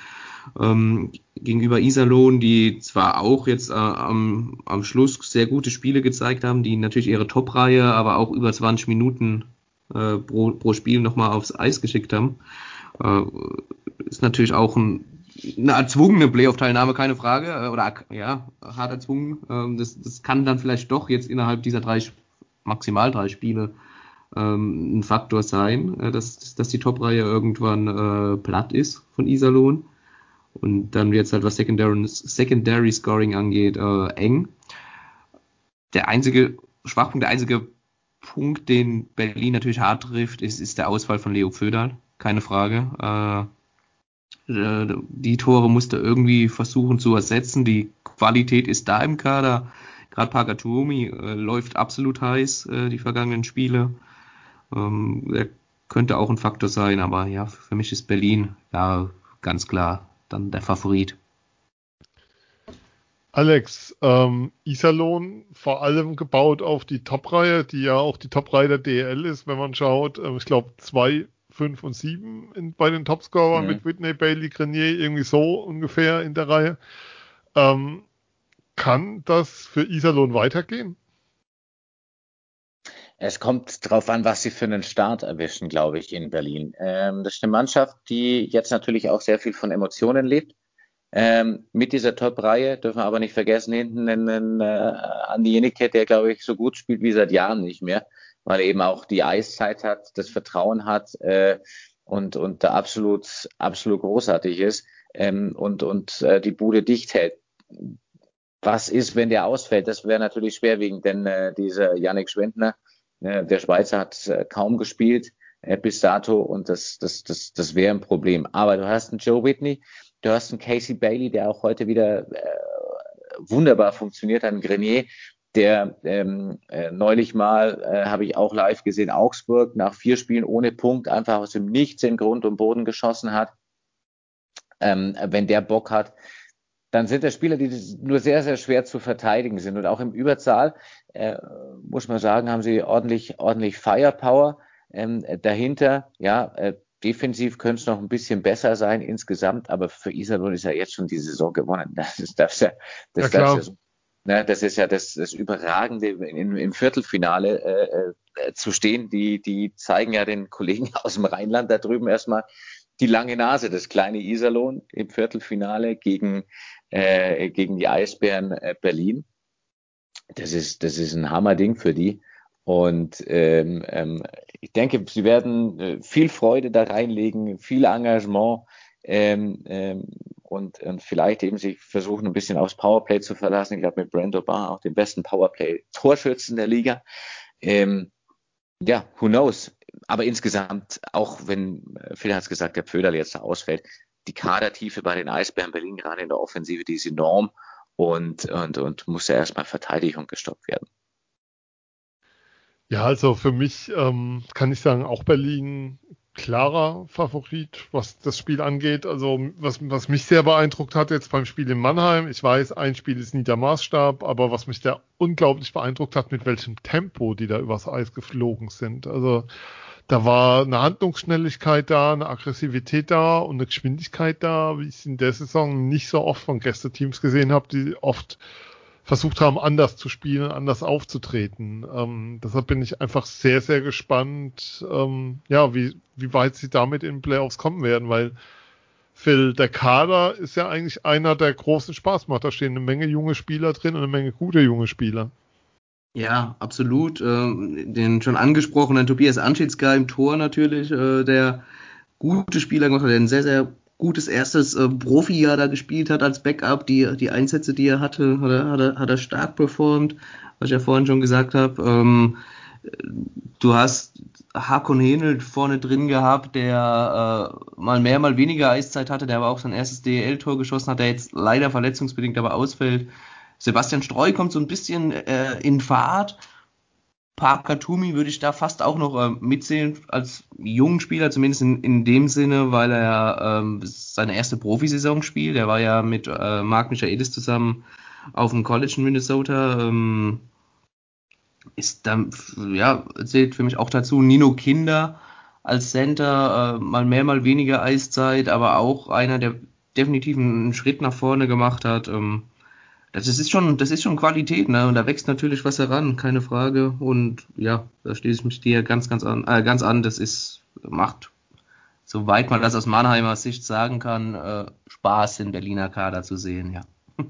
Ähm, gegenüber Iserlohn, die zwar auch jetzt äh, am, am Schluss sehr gute Spiele gezeigt haben, die natürlich ihre Top-Reihe, aber auch über 20 Minuten äh, pro, pro Spiel nochmal aufs Eis geschickt haben. Äh, ist natürlich auch ein, eine erzwungene Playoff-Teilnahme, keine Frage. Äh, oder ja, hart erzwungen. Ähm, das, das kann dann vielleicht doch jetzt innerhalb dieser drei, maximal drei Spiele ähm, ein Faktor sein, äh, dass, dass die Top-Reihe irgendwann äh, platt ist von Iserlohn. Und dann wird es halt, was Secondary, Secondary Scoring angeht, äh, eng. Der einzige Schwachpunkt, der einzige Punkt, den Berlin natürlich hart trifft, ist, ist der Ausfall von Leo Föderl. Keine Frage. Äh, äh, die Tore musste irgendwie versuchen zu ersetzen. Die Qualität ist da im Kader. Gerade Parker Tuomi äh, läuft absolut heiß, äh, die vergangenen Spiele. Ähm, der könnte auch ein Faktor sein, aber ja, für mich ist Berlin ja ganz klar dann der Favorit.
Alex, ähm, Iserlohn vor allem gebaut auf die Top-Reihe, die ja auch die Top-Reihe der DL ist, wenn man schaut. Ähm, ich glaube, zwei 5 und 7 in, bei den Topscorern mhm. mit Whitney, Bailey, Grenier, irgendwie so ungefähr in der Reihe. Ähm, kann das für Iserlohn weitergehen?
Es kommt drauf an, was sie für einen Start erwischen, glaube ich, in Berlin. Ähm, das ist eine Mannschaft, die jetzt natürlich auch sehr viel von Emotionen lebt. Ähm, mit dieser Top-Reihe dürfen wir aber nicht vergessen, hinten einen äh, Andi Jenicke, der, glaube ich, so gut spielt wie seit Jahren nicht mehr weil eben auch die Eiszeit hat, das Vertrauen hat äh, und, und da absolut, absolut großartig ist ähm, und, und äh, die Bude dicht hält. Was ist, wenn der ausfällt? Das wäre natürlich schwerwiegend, denn äh, dieser Yannick Schwendner, äh, der Schweizer, hat äh, kaum gespielt äh, bis dato und das, das, das, das wäre ein Problem. Aber du hast einen Joe Whitney, Du hast einen Casey Bailey, der auch heute wieder äh, wunderbar funktioniert, einen Grenier, der ähm, äh, neulich mal, äh, habe ich auch live gesehen, Augsburg nach vier Spielen ohne Punkt einfach aus dem Nichts in Grund und Boden geschossen hat. Ähm, wenn der Bock hat, dann sind das Spieler, die nur sehr, sehr schwer zu verteidigen sind. Und auch im Überzahl, äh, muss man sagen, haben sie ordentlich, ordentlich Firepower ähm, dahinter. Ja, äh, defensiv könnte es noch ein bisschen besser sein insgesamt, aber für Iserlohn ist ja jetzt schon die Saison gewonnen. Das ist, das, das, das, ja, das, ne, das ist ja das, das Überragende im, im Viertelfinale äh, äh, zu stehen. Die, die zeigen ja den Kollegen aus dem Rheinland da drüben erstmal die lange Nase, das kleine Iserlohn im Viertelfinale gegen äh, gegen die Eisbären äh, Berlin. Das ist, das ist ein Hammerding für die. Und ähm, ähm, ich denke, sie werden äh, viel Freude da reinlegen, viel Engagement ähm, ähm, und, und vielleicht eben sich versuchen, ein bisschen aufs Powerplay zu verlassen. Ich glaube, mit Brando Barr auch den besten Powerplay-Torschützen der Liga. Ähm, ja, who knows? Aber insgesamt, auch wenn äh, Phil hat es gesagt, der Pföderl jetzt da ausfällt, die Kadertiefe bei den Eisbären Berlin, gerade in der Offensive, die ist enorm und, und, und muss ja erstmal Verteidigung gestoppt werden.
Ja, also für mich ähm, kann ich sagen, auch Berlin klarer Favorit, was das Spiel angeht. Also was, was mich sehr beeindruckt hat jetzt beim Spiel in Mannheim, ich weiß, ein Spiel ist nie der Maßstab, aber was mich da unglaublich beeindruckt hat, mit welchem Tempo die da übers Eis geflogen sind. Also da war eine Handlungsschnelligkeit da, eine Aggressivität da und eine Geschwindigkeit da, wie ich es in der Saison nicht so oft von Gästeteams gesehen habe, die oft versucht haben, anders zu spielen, anders aufzutreten. Ähm, deshalb bin ich einfach sehr, sehr gespannt, ähm, ja, wie, wie weit sie damit in Playoffs kommen werden, weil Phil, der Kader ist ja eigentlich einer, der großen Spaß macht. Da stehen eine Menge junge Spieler drin und eine Menge gute junge Spieler.
Ja, absolut. Ähm, den schon angesprochenen Tobias Anschitzka im Tor natürlich, äh, der gute Spieler gemacht hat, der ein sehr, sehr gutes erstes äh, Profi-Jahr da gespielt hat als Backup. Die, die Einsätze, die er hatte, hat er, hat er, hat er stark performt, was ich ja vorhin schon gesagt habe. Ähm, du hast Hakon Henel vorne drin gehabt, der äh, mal mehr, mal weniger Eiszeit hatte, der aber auch sein erstes DEL-Tor geschossen hat, der jetzt leider verletzungsbedingt aber ausfällt. Sebastian Streu kommt so ein bisschen äh, in Fahrt. Parker Tumi würde ich da fast auch noch äh, mitzählen als jungen Spieler, zumindest in, in dem Sinne, weil er ähm, seine erste Profisaison spielt. Er war ja mit äh, Marc Michaelis zusammen auf dem College in Minnesota. Ähm, ist dann, ja, zählt für mich auch dazu. Nino Kinder als Center, äh, mal mehr, mal weniger Eiszeit, aber auch einer, der definitiv einen Schritt nach vorne gemacht hat. Ähm, das ist schon, das ist schon Qualität, ne? Und da wächst natürlich was heran, keine Frage. Und ja, da schließe ich mich dir ganz, ganz an, äh, ganz an. Das ist, macht, soweit man das aus Mannheimer Sicht sagen kann, äh, Spaß, den Berliner Kader zu sehen, ja.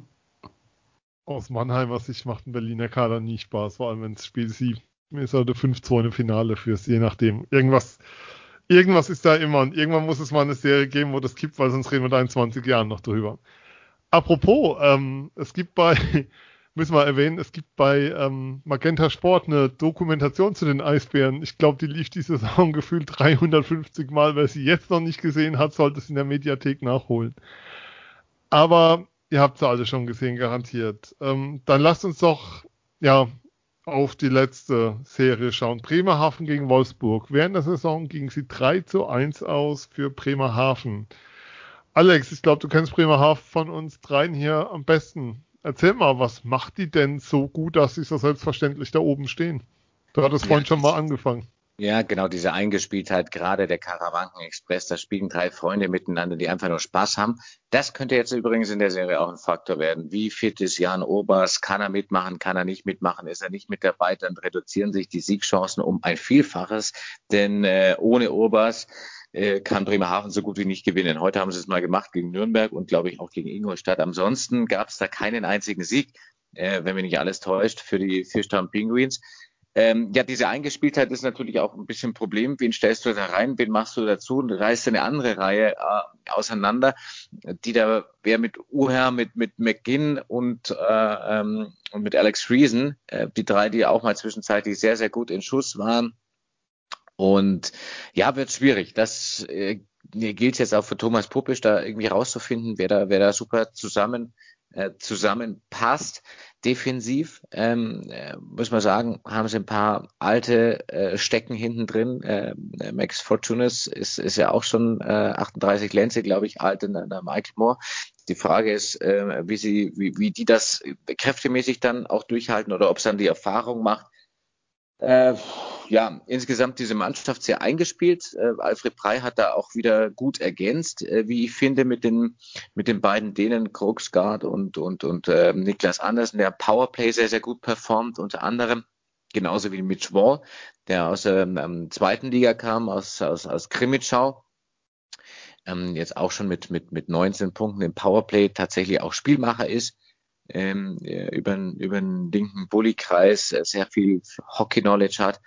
Aus Mannheimer Sicht macht ein Berliner Kader nie Spaß, vor allem wenn es Spiel 7 ist oder 5-2 im Finale fürs, je nachdem. Irgendwas, irgendwas ist da immer und irgendwann muss es mal eine Serie geben, wo das kippt, weil sonst reden wir da in 20 Jahren noch drüber. Apropos, ähm, es gibt bei, müssen wir erwähnen, es gibt bei ähm, Magenta Sport eine Dokumentation zu den Eisbären. Ich glaube, die lief diese Saison gefühlt 350 Mal. Wer sie jetzt noch nicht gesehen hat, sollte es in der Mediathek nachholen. Aber ihr habt sie alle schon gesehen, garantiert. Ähm, dann lasst uns doch, ja, auf die letzte Serie schauen. Bremerhaven gegen Wolfsburg. Während der Saison ging sie 3 zu 1 aus für Bremerhaven. Alex, ich glaube, du kennst Bremerhaven von uns dreien hier am besten. Erzähl mal, was macht die denn so gut, dass sie so selbstverständlich da oben stehen? Du hattest vorhin schon mal angefangen.
Ja, genau, diese Eingespieltheit, gerade der Karawanken Express, da spielen drei Freunde miteinander, die einfach nur Spaß haben. Das könnte jetzt übrigens in der Serie auch ein Faktor werden. Wie fit ist Jan Obers? Kann er mitmachen? Kann er nicht mitmachen? Ist er nicht mit dabei? Dann reduzieren sich die Siegchancen um ein Vielfaches, denn äh, ohne Obers äh, kann Bremerhaven so gut wie nicht gewinnen. Heute haben sie es mal gemacht gegen Nürnberg und glaube ich auch gegen Ingolstadt. Ansonsten gab es da keinen einzigen Sieg, äh, wenn mich nicht alles täuscht, für die Fischtown Penguins. Ähm, ja, diese Eingespieltheit ist natürlich auch ein bisschen ein Problem. Wen stellst du da rein? Wen machst du dazu? Und reißt eine andere Reihe äh, auseinander, die da wäre mit Uher, mit, mit McGinn und, äh, ähm, und mit Alex Reason, äh, die drei, die auch mal zwischenzeitlich sehr, sehr gut in Schuss waren. Und ja, wird schwierig. Das äh, gilt jetzt auch für Thomas Puppisch, da irgendwie rauszufinden, wer da, wer da super zusammen äh, zusammenpasst. Defensiv ähm, äh, muss man sagen, haben sie ein paar alte äh, Stecken hinten drin. Äh, Max Fortunis ist, ist ja auch schon äh, 38 Lenze, glaube ich, alt in der Michael Moore. Die Frage ist, äh, wie sie, wie, wie die das kräftemäßig dann auch durchhalten oder ob es dann die Erfahrung macht, äh, ja, insgesamt diese Mannschaft sehr eingespielt. Äh, Alfred Prey hat da auch wieder gut ergänzt, äh, wie ich finde, mit den, mit den beiden Dänen, Krogsgaard und, und, und äh, Niklas Andersen, der Powerplay sehr, sehr gut performt, unter anderem. Genauso wie Mitch Wall, der aus der ähm, zweiten Liga kam, aus, aus, aus Krimitschau. Ähm, jetzt auch schon mit, mit, mit 19 Punkten im Powerplay tatsächlich auch Spielmacher ist ähm, über, über den linken Bullykreis äh, sehr viel Hockey-Knowledge hat.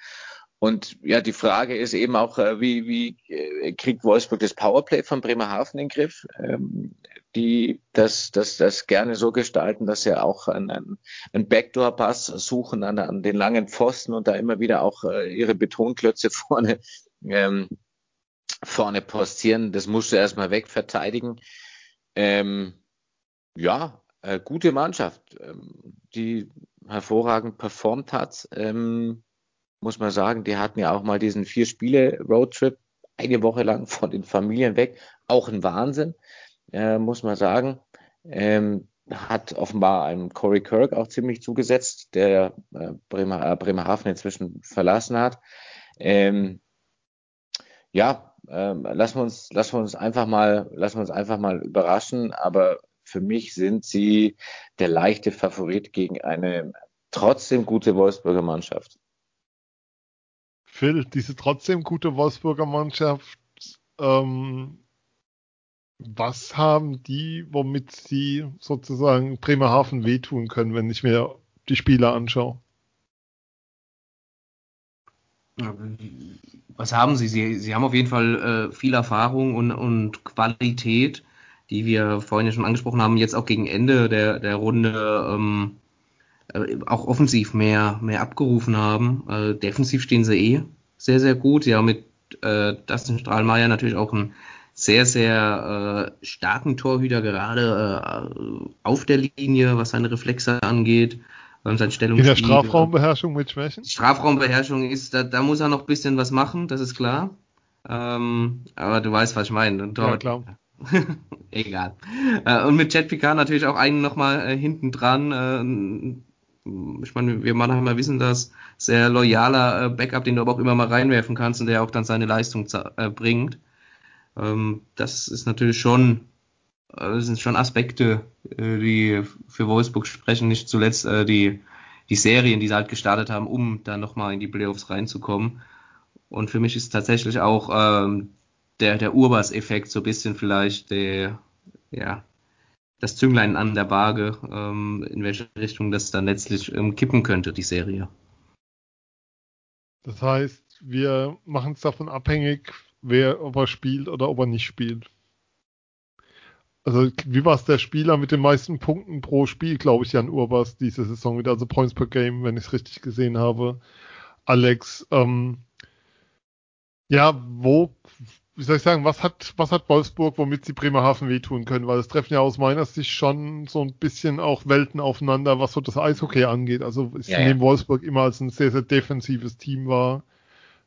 Und ja, die Frage ist eben auch, äh, wie, wie äh, kriegt Wolfsburg das Powerplay von Bremerhaven in den Griff? Ähm, die das, das, das gerne so gestalten, dass sie auch einen, einen Backdoor-Pass suchen an, an den langen Pfosten und da immer wieder auch äh, ihre Betonklötze vorne, ähm, vorne postieren. Das musst du erstmal wegverteidigen. Ähm, ja, äh, gute Mannschaft, ähm, die hervorragend performt hat. Ähm, muss man sagen, die hatten ja auch mal diesen vier Spiele Roadtrip eine Woche lang von den Familien weg. Auch ein Wahnsinn, äh, muss man sagen. Ähm, hat offenbar einem Corey Kirk auch ziemlich zugesetzt, der äh, Bremer, äh, Bremerhaven inzwischen verlassen hat. Ähm, ja, ähm, lassen wir uns, lassen wir uns einfach mal, lassen wir uns einfach mal überraschen. Aber für mich sind sie der leichte Favorit gegen eine trotzdem gute Wolfsburger Mannschaft.
Phil, diese trotzdem gute Wolfsburger Mannschaft, ähm, was haben die, womit sie sozusagen Bremerhaven wehtun können, wenn ich mir die Spieler anschaue?
Was haben sie? Sie, sie haben auf jeden Fall äh, viel Erfahrung und, und Qualität die wir vorhin ja schon angesprochen haben, jetzt auch gegen Ende der, der Runde ähm, äh, auch offensiv mehr, mehr abgerufen haben. Äh, defensiv stehen sie eh sehr, sehr gut. Ja, mit äh, Dustin Strahlmeier natürlich auch einen sehr, sehr äh, starken Torhüter, gerade äh, auf der Linie, was seine Reflexe angeht. Ähm, sein
In der Strafraumbeherrschung mit Schwächen?
Strafraumbeherrschung ist, da, da muss er noch ein bisschen was machen, das ist klar. Ähm, aber du weißt, was ich meine.
Ja, klar.
Egal. Äh, und mit Jet Picard natürlich auch einen nochmal äh, hinten dran. Äh, ich meine, wir Mannheimer wissen das. Sehr loyaler äh, Backup, den du aber auch immer mal reinwerfen kannst und der auch dann seine Leistung äh, bringt. Ähm, das ist natürlich schon, äh, das sind schon Aspekte, äh, die für Wolfsburg sprechen. Nicht zuletzt die, die Serien, die sie halt gestartet haben, um dann nochmal in die Playoffs reinzukommen. Und für mich ist tatsächlich auch ähm, der, der Urbas-Effekt so ein bisschen vielleicht der, ja, das Zünglein an der Waage, ähm, in welche Richtung das dann letztlich ähm, kippen könnte, die Serie.
Das heißt, wir machen es davon abhängig, wer, ob er spielt oder ob er nicht spielt. Also, wie war es der Spieler mit den meisten Punkten pro Spiel, glaube ich, Jan Urbas, diese Saison wieder, also Points per Game, wenn ich es richtig gesehen habe. Alex, ähm, ja, wo, wie soll ich sagen, was hat, was hat Wolfsburg, womit sie Bremerhaven wehtun können? Weil es treffen ja aus meiner Sicht schon so ein bisschen auch Welten aufeinander, was so das Eishockey angeht. Also ich ja, nehme ja. Wolfsburg immer als ein sehr, sehr defensives Team wahr,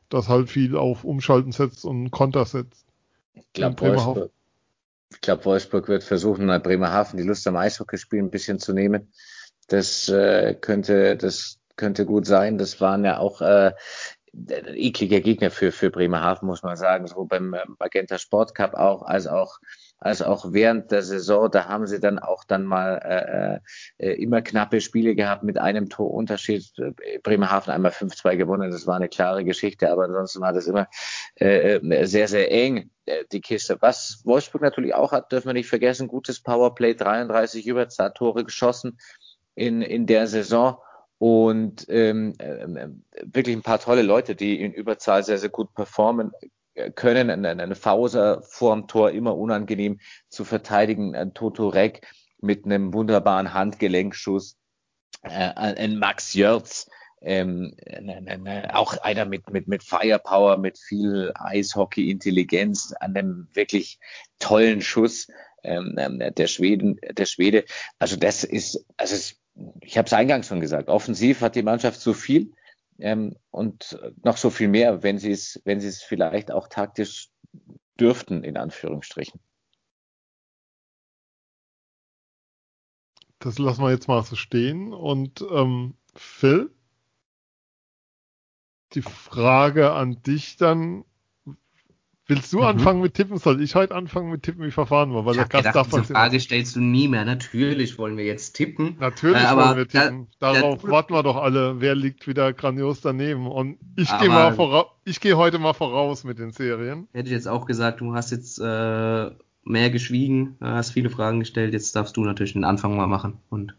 das halt viel auf Umschalten setzt und Konter setzt.
Ich glaube, Wolfsburg, glaub, Wolfsburg wird versuchen, Bremerhaven die Lust am Eishockeyspielen ein bisschen zu nehmen. Das äh, könnte, das könnte gut sein. Das waren ja auch äh, ekliger Gegner für, für Bremerhaven, muss man sagen, so beim ähm, Magenta Sport Cup auch, als auch als auch während der Saison, da haben sie dann auch dann mal äh, äh, immer knappe Spiele gehabt mit einem Torunterschied. Bremerhaven einmal 5-2 gewonnen, das war eine klare Geschichte, aber ansonsten war das immer äh, äh, sehr, sehr eng, äh, die Kiste. Was Wolfsburg natürlich auch hat, dürfen wir nicht vergessen, gutes Powerplay, 33 Überzahltore geschossen in, in der Saison und ähm, äh, wirklich ein paar tolle Leute, die in Überzahl sehr, sehr gut performen äh, können. Eine, eine Fauser vorm Tor immer unangenehm zu verteidigen. Ein Toto Reck mit einem wunderbaren Handgelenkschuss. Äh, ein Max Jörz, ähm, ne, ne, ne, auch einer mit, mit, mit Firepower, mit viel Eishockey-Intelligenz, an einem wirklich tollen Schuss, ähm, ähm der Schweden, der Schwede. Also das ist, also es, ich habe es eingangs schon gesagt, offensiv hat die Mannschaft so viel ähm, und noch so viel mehr, wenn sie es, wenn sie es vielleicht auch taktisch dürften, in Anführungsstrichen.
Das lassen wir jetzt mal so stehen. Und ähm, Phil, die Frage an dich dann. Willst du mhm. anfangen mit Tippen? Soll ich heute anfangen mit Tippen? Wie verfahren wir?
Weil ich der Gast gedacht, diese Frage stellst du nie mehr. Natürlich wollen wir jetzt tippen.
Natürlich äh, wollen wir tippen. Da, Darauf da, warten wir doch alle. Wer liegt wieder grandios daneben? Und ich gehe mal voraus. Ich gehe heute mal voraus mit den Serien.
Hätte ich jetzt auch gesagt, du hast jetzt äh, mehr geschwiegen, hast viele Fragen gestellt. Jetzt darfst du natürlich den Anfang mal machen und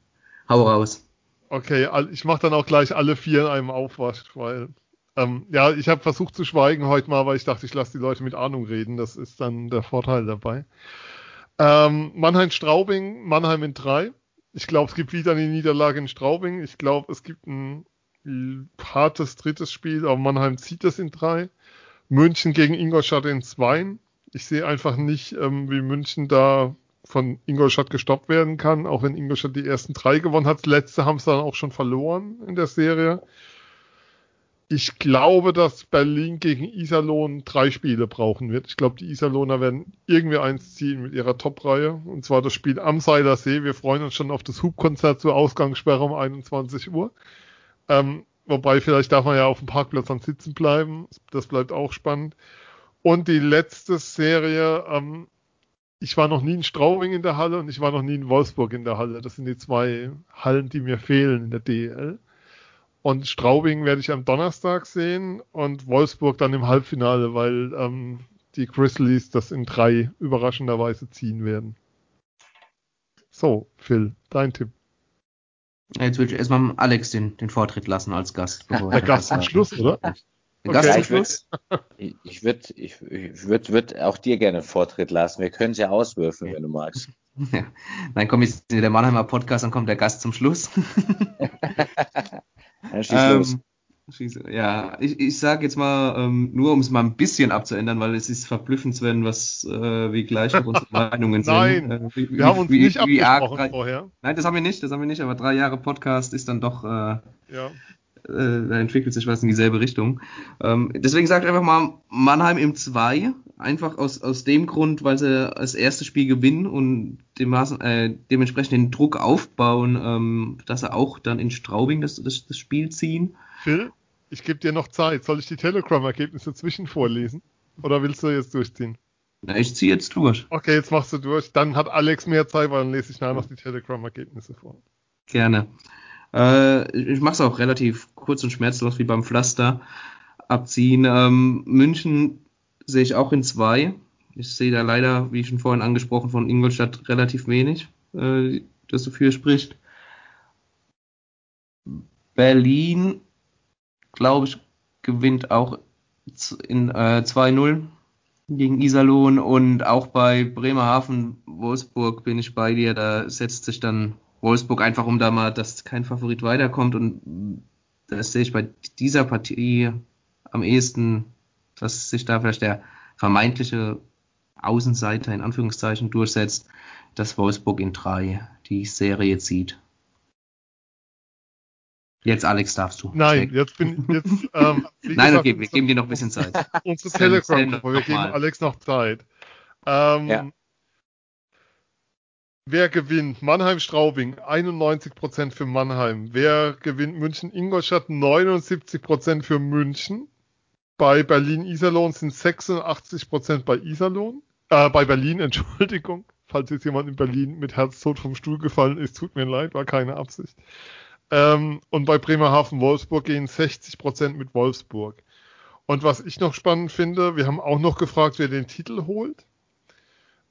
hau raus.
Okay, ich mache dann auch gleich alle vier in einem Aufwasch, weil ähm, ja, ich habe versucht zu schweigen heute mal, weil ich dachte, ich lasse die Leute mit Ahnung reden. Das ist dann der Vorteil dabei. Ähm, Mannheim-Straubing, Mannheim in drei. Ich glaube, es gibt wieder eine Niederlage in Straubing. Ich glaube, es gibt ein hartes drittes Spiel, aber Mannheim zieht das in drei. München gegen Ingolstadt in zwei. Ich sehe einfach nicht, ähm, wie München da von Ingolstadt gestoppt werden kann, auch wenn Ingolstadt die ersten drei gewonnen hat. Das letzte haben sie dann auch schon verloren in der Serie. Ich glaube, dass Berlin gegen Iserlohn drei Spiele brauchen wird. Ich glaube, die Iserlohner werden irgendwie eins ziehen mit ihrer Top-Reihe. Und zwar das Spiel am Seiler See. Wir freuen uns schon auf das Hubkonzert zur Ausgangssperre um 21 Uhr. Ähm, wobei, vielleicht darf man ja auf dem Parkplatz dann sitzen bleiben. Das bleibt auch spannend. Und die letzte Serie, ähm, ich war noch nie in Straubing in der Halle und ich war noch nie in Wolfsburg in der Halle. Das sind die zwei Hallen, die mir fehlen in der DL. Und Straubing werde ich am Donnerstag sehen und Wolfsburg dann im Halbfinale, weil ähm, die Grizzlies das in drei überraschenderweise ziehen werden. So, Phil, dein Tipp.
Jetzt würde ich erstmal Alex den, den Vortritt lassen als Gast.
Der Gast zum Schluss, oder? Der
okay. Gast zum Schluss?
Ich würde ich, ich würd, würd auch dir gerne Vortritt lassen. Wir können es ja auswürfeln, wenn du magst.
Ja. Dann kommt jetzt der Mannheimer Podcast, dann kommt der Gast zum Schluss. Ja, schieß ähm, los. Ja, ich, ich sage jetzt mal, ähm, nur um es mal ein bisschen abzuändern, weil es ist verblüffend, Sven, was äh, wie gleich unsere Meinungen sind.
Nein,
äh,
wie, wir haben uns wie, nicht wie abgesprochen
drei,
vorher.
Nein, das haben wir nicht, das haben wir nicht, aber drei Jahre Podcast ist dann doch, äh, ja. äh, da entwickelt sich was in dieselbe Richtung. Ähm, deswegen sage ich einfach mal Mannheim im 2, einfach aus, aus dem Grund, weil sie das erste Spiel gewinnen und dem, äh, dementsprechend den Druck aufbauen, ähm, dass sie auch dann in Straubing das, das, das Spiel ziehen.
Phil, ich gebe dir noch Zeit. Soll ich die Telegram-Ergebnisse zwischen vorlesen? Oder willst du jetzt durchziehen?
Na, ich ziehe jetzt durch.
Okay, jetzt machst du durch. Dann hat Alex mehr Zeit, weil dann lese ich nachher noch die Telegram-Ergebnisse vor.
Gerne. Äh, ich mache es auch relativ kurz und schmerzlos wie beim Pflaster abziehen. Ähm, München sehe ich auch in zwei. Ich sehe da leider, wie schon vorhin angesprochen, von Ingolstadt relativ wenig, äh, das dafür spricht. Berlin, glaube ich, gewinnt auch in äh, 2-0 gegen Iserlohn und auch bei Bremerhaven, Wolfsburg bin ich bei dir. Da setzt sich dann Wolfsburg einfach um da mal, dass kein Favorit weiterkommt und das sehe ich bei dieser Partie am ehesten dass sich da vielleicht der vermeintliche Außenseiter in Anführungszeichen durchsetzt, dass Wolfsburg in drei die Serie zieht. Jetzt, Alex, darfst du.
Nein, jetzt bin jetzt.
Ähm, Nein, gesagt, okay, wir geben dir noch ein bisschen Zeit.
Unsere Telegram, wir geben Alex noch Zeit. Ähm, ja. Wer gewinnt? Mannheim-Straubing, 91% für Mannheim. Wer gewinnt München-Ingolstadt? 79% für München. Bei Berlin-Iserlohn sind 86% bei Iserlohn. Äh, bei Berlin, Entschuldigung. Falls jetzt jemand in Berlin mit Herztod vom Stuhl gefallen ist, tut mir leid, war keine Absicht. Ähm, und bei Bremerhaven-Wolfsburg gehen 60% mit Wolfsburg. Und was ich noch spannend finde, wir haben auch noch gefragt, wer den Titel holt.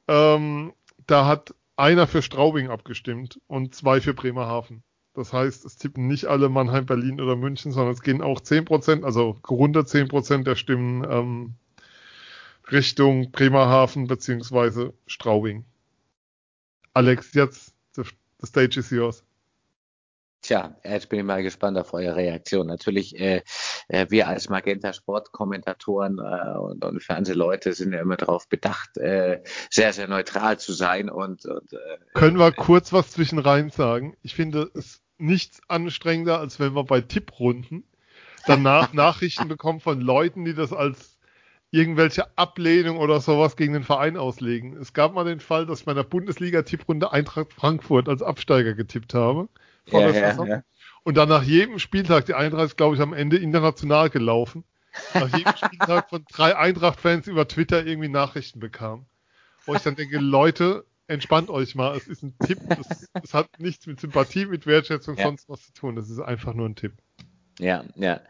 Ähm, da hat einer für Straubing abgestimmt und zwei für Bremerhaven. Das heißt, es tippen nicht alle Mannheim, Berlin oder München, sondern es gehen auch 10%, also runter 10% der Stimmen ähm, Richtung Bremerhaven beziehungsweise Straubing. Alex, jetzt, the, the stage is yours.
Tja, jetzt bin ich mal gespannt auf eure Reaktion. Natürlich, äh, äh, wir als Magenta Sport-Kommentatoren äh, und, und Fernsehleute sind ja immer darauf bedacht, äh, sehr, sehr neutral zu sein. Und, und äh,
Können wir kurz was zwischen rein sagen? Ich finde es nichts anstrengender, als wenn wir bei Tipprunden danach Nachrichten bekommen von Leuten, die das als irgendwelche Ablehnung oder sowas gegen den Verein auslegen. Es gab mal den Fall, dass ich bei einer Bundesliga-Tipprunde Eintracht Frankfurt als Absteiger getippt habe.
ja, ja, ja.
Und dann nach jedem Spieltag, die Eintracht ist, glaube ich, am Ende international gelaufen, nach jedem Spieltag von drei Eintracht-Fans über Twitter irgendwie Nachrichten bekam. Wo ich dann denke, Leute, entspannt euch mal, es ist ein Tipp, es, es hat nichts mit Sympathie, mit Wertschätzung,
Ja.
sonst was zu tun. Das ist einfach nur ein Tipp.
Ja, ja.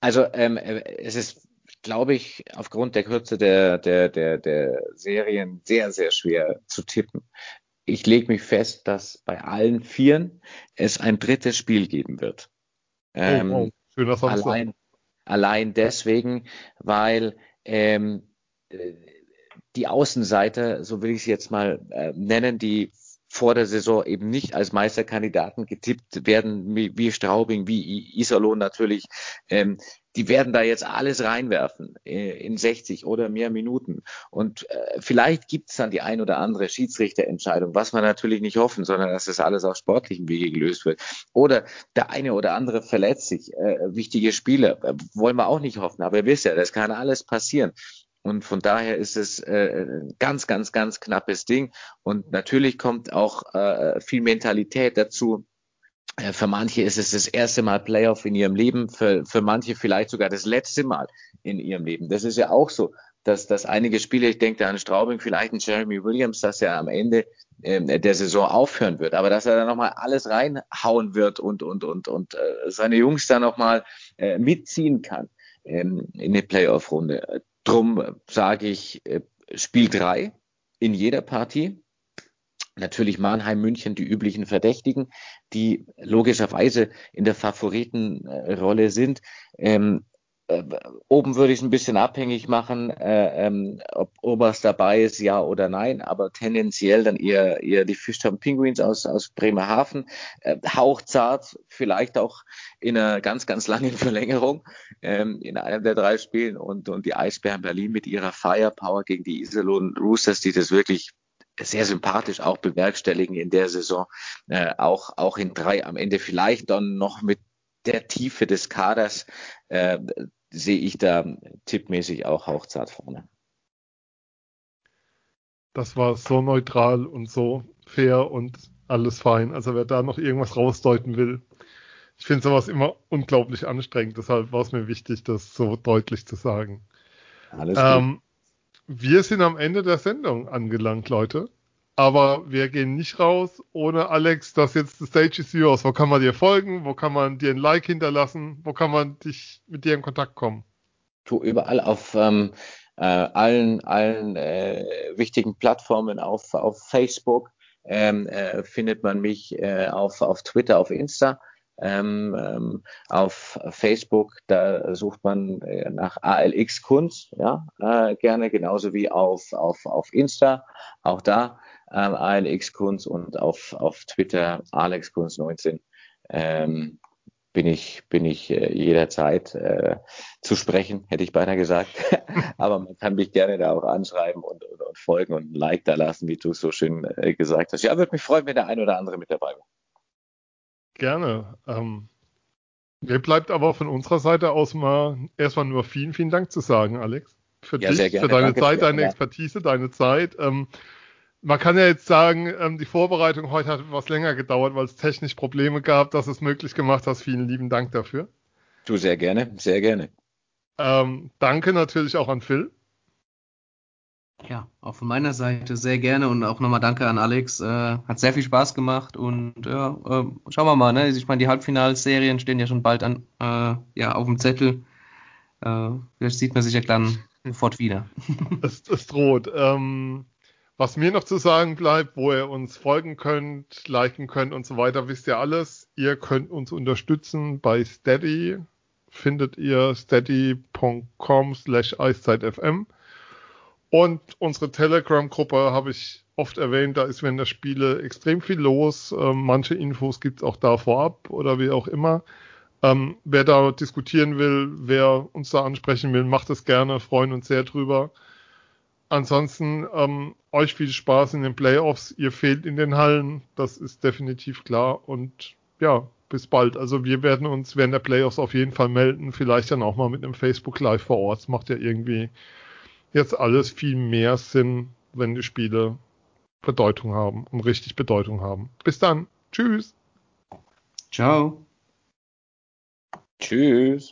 Also ähm, äh, es ist, glaube ich, aufgrund der Kürze der, der, der, der Serien sehr, sehr schwer zu tippen. Ich lege mich fest, dass bei allen Vieren es ein drittes Spiel geben wird. Ähm,
oh, oh, schöner Samstag.
allein, allein deswegen, weil ähm, äh, die Außenseiter, so will ich sie jetzt mal äh, nennen, die vor der Saison eben nicht als Meisterkandidaten getippt werden, wie, wie Straubing, wie Iserlohn natürlich, ähm, die werden da jetzt alles reinwerfen äh, in 60 oder mehr Minuten. Und äh, vielleicht gibt es dann die ein oder andere Schiedsrichterentscheidung, was wir natürlich nicht hoffen, sondern dass das alles auf sportlichem Wege gelöst wird. Oder der eine oder andere verletzt sich, äh, wichtige Spieler, äh, wollen wir auch nicht hoffen, aber ihr wisst ja, das kann alles passieren. Und von daher ist es äh, ein ganz, ganz, ganz knappes Ding. Und natürlich kommt auch äh, viel Mentalität dazu. Äh, Für manche ist es das erste Mal Playoff in ihrem Leben, für, für manche vielleicht sogar das letzte Mal in ihrem Leben. Das ist ja auch so, dass, dass einige Spieler, ich denke da an Straubing, vielleicht ein Jeremy Williams, dass er am Ende ähm, der Saison aufhören wird, aber dass er da nochmal alles reinhauen wird und, und, und, und äh, seine Jungs da nochmal äh, mitziehen kann ähm, in eine Playoff-Runde. Drum sage ich, äh, Spiel drei in jeder Partie. Natürlich Mannheim, München, die üblichen Verdächtigen, die logischerweise in der Favoritenrolle sind. Ähm, äh, oben würde ich es ein bisschen abhängig machen, äh, ähm, ob Oberst dabei ist, ja oder nein, aber tendenziell dann eher, eher die Fischtown Penguins aus, aus Bremerhaven. Äh, hauchzart, vielleicht auch in einer ganz, ganz langen Verlängerung ähm, in einem der drei Spielen und, und die Eisbären Berlin mit ihrer Firepower gegen die Iserlohn Roosters, die das wirklich sehr sympathisch auch bewerkstelligen in der Saison, äh, auch, auch in drei am Ende vielleicht dann noch mit der Tiefe des Kaders äh, sehe ich da tippmäßig auch hauchzart vorne.
Das war so neutral und so fair und alles fein. Also wer da noch irgendwas rausdeuten will, ich finde sowas immer unglaublich anstrengend. Deshalb war es mir wichtig, das so deutlich zu sagen.
Alles gut.
Ähm, wir sind am Ende der Sendung angelangt, Leute. Aber wir gehen nicht raus ohne Alex, das jetzt the stage is yours. Wo kann man dir folgen? Wo kann man dir ein Like hinterlassen? Wo kann man dich mit dir in Kontakt kommen?
Tu überall auf ähm, äh, allen, allen äh, wichtigen Plattformen auf, auf Facebook ähm, äh, findet man mich äh, auf, auf Twitter, auf Insta. Ähm, ähm, auf Facebook, da sucht man äh, nach ALX Kunst, ja, äh, gerne, genauso wie auf, auf, auf Insta, auch da ähm, ALX Kunst und auf, auf Twitter Alex Kunst 19 ähm, bin ich, bin ich äh, jederzeit äh, zu sprechen, hätte ich beinahe gesagt. Aber man kann mich gerne da auch anschreiben und, und, und folgen und ein Like da lassen, wie du es so schön äh, gesagt hast. Ja, würde mich freuen, wenn der ein oder andere mit dabei wäre.
Gerne. Ähm, mir bleibt aber von unserer Seite aus mal erstmal nur vielen, vielen Dank zu sagen, Alex. Für
Ja,
dich, für deine
Danke
Zeit, deine. Expertise, deine Zeit. Ähm, man kann ja jetzt sagen, ähm, die Vorbereitung heute hat etwas länger gedauert, weil es technisch Probleme gab, dass es möglich gemacht hast. Vielen lieben Dank dafür.
Du sehr gerne, sehr gerne.
Ähm, danke natürlich auch an Phil.
Ja, auch von meiner Seite sehr gerne und auch nochmal danke an Alex. Äh, hat sehr viel Spaß gemacht und ja, äh, schauen wir mal. Ne? Ich meine, die Halbfinalserien stehen ja schon bald an, äh, ja, auf dem Zettel. Äh, vielleicht sieht man sich ja dann sofort wieder.
Es, es droht. Ähm, was mir noch zu sagen bleibt, wo ihr uns folgen könnt, liken könnt und so weiter, wisst ihr alles. Ihr könnt uns unterstützen bei Steady. Findet ihr steady.com slash eiszeitfm. Und unsere Telegram-Gruppe habe ich oft erwähnt, da ist während der Spiele extrem viel los. Ähm, manche Infos gibt es auch da vorab oder wie auch immer. Ähm, wer da diskutieren will, wer uns da ansprechen will, macht es gerne, freuen uns sehr drüber. Ansonsten ähm, euch viel Spaß in den Playoffs. Ihr fehlt in den Hallen, das ist definitiv klar. Und ja, bis bald. Also wir werden uns während der Playoffs auf jeden Fall melden. Vielleicht dann auch mal mit einem Facebook Live vor Ort. Das macht ja irgendwie jetzt alles viel mehr Sinn, wenn die Spiele Bedeutung haben und richtig Bedeutung haben. Bis dann. Tschüss.
Ciao.
Tschüss.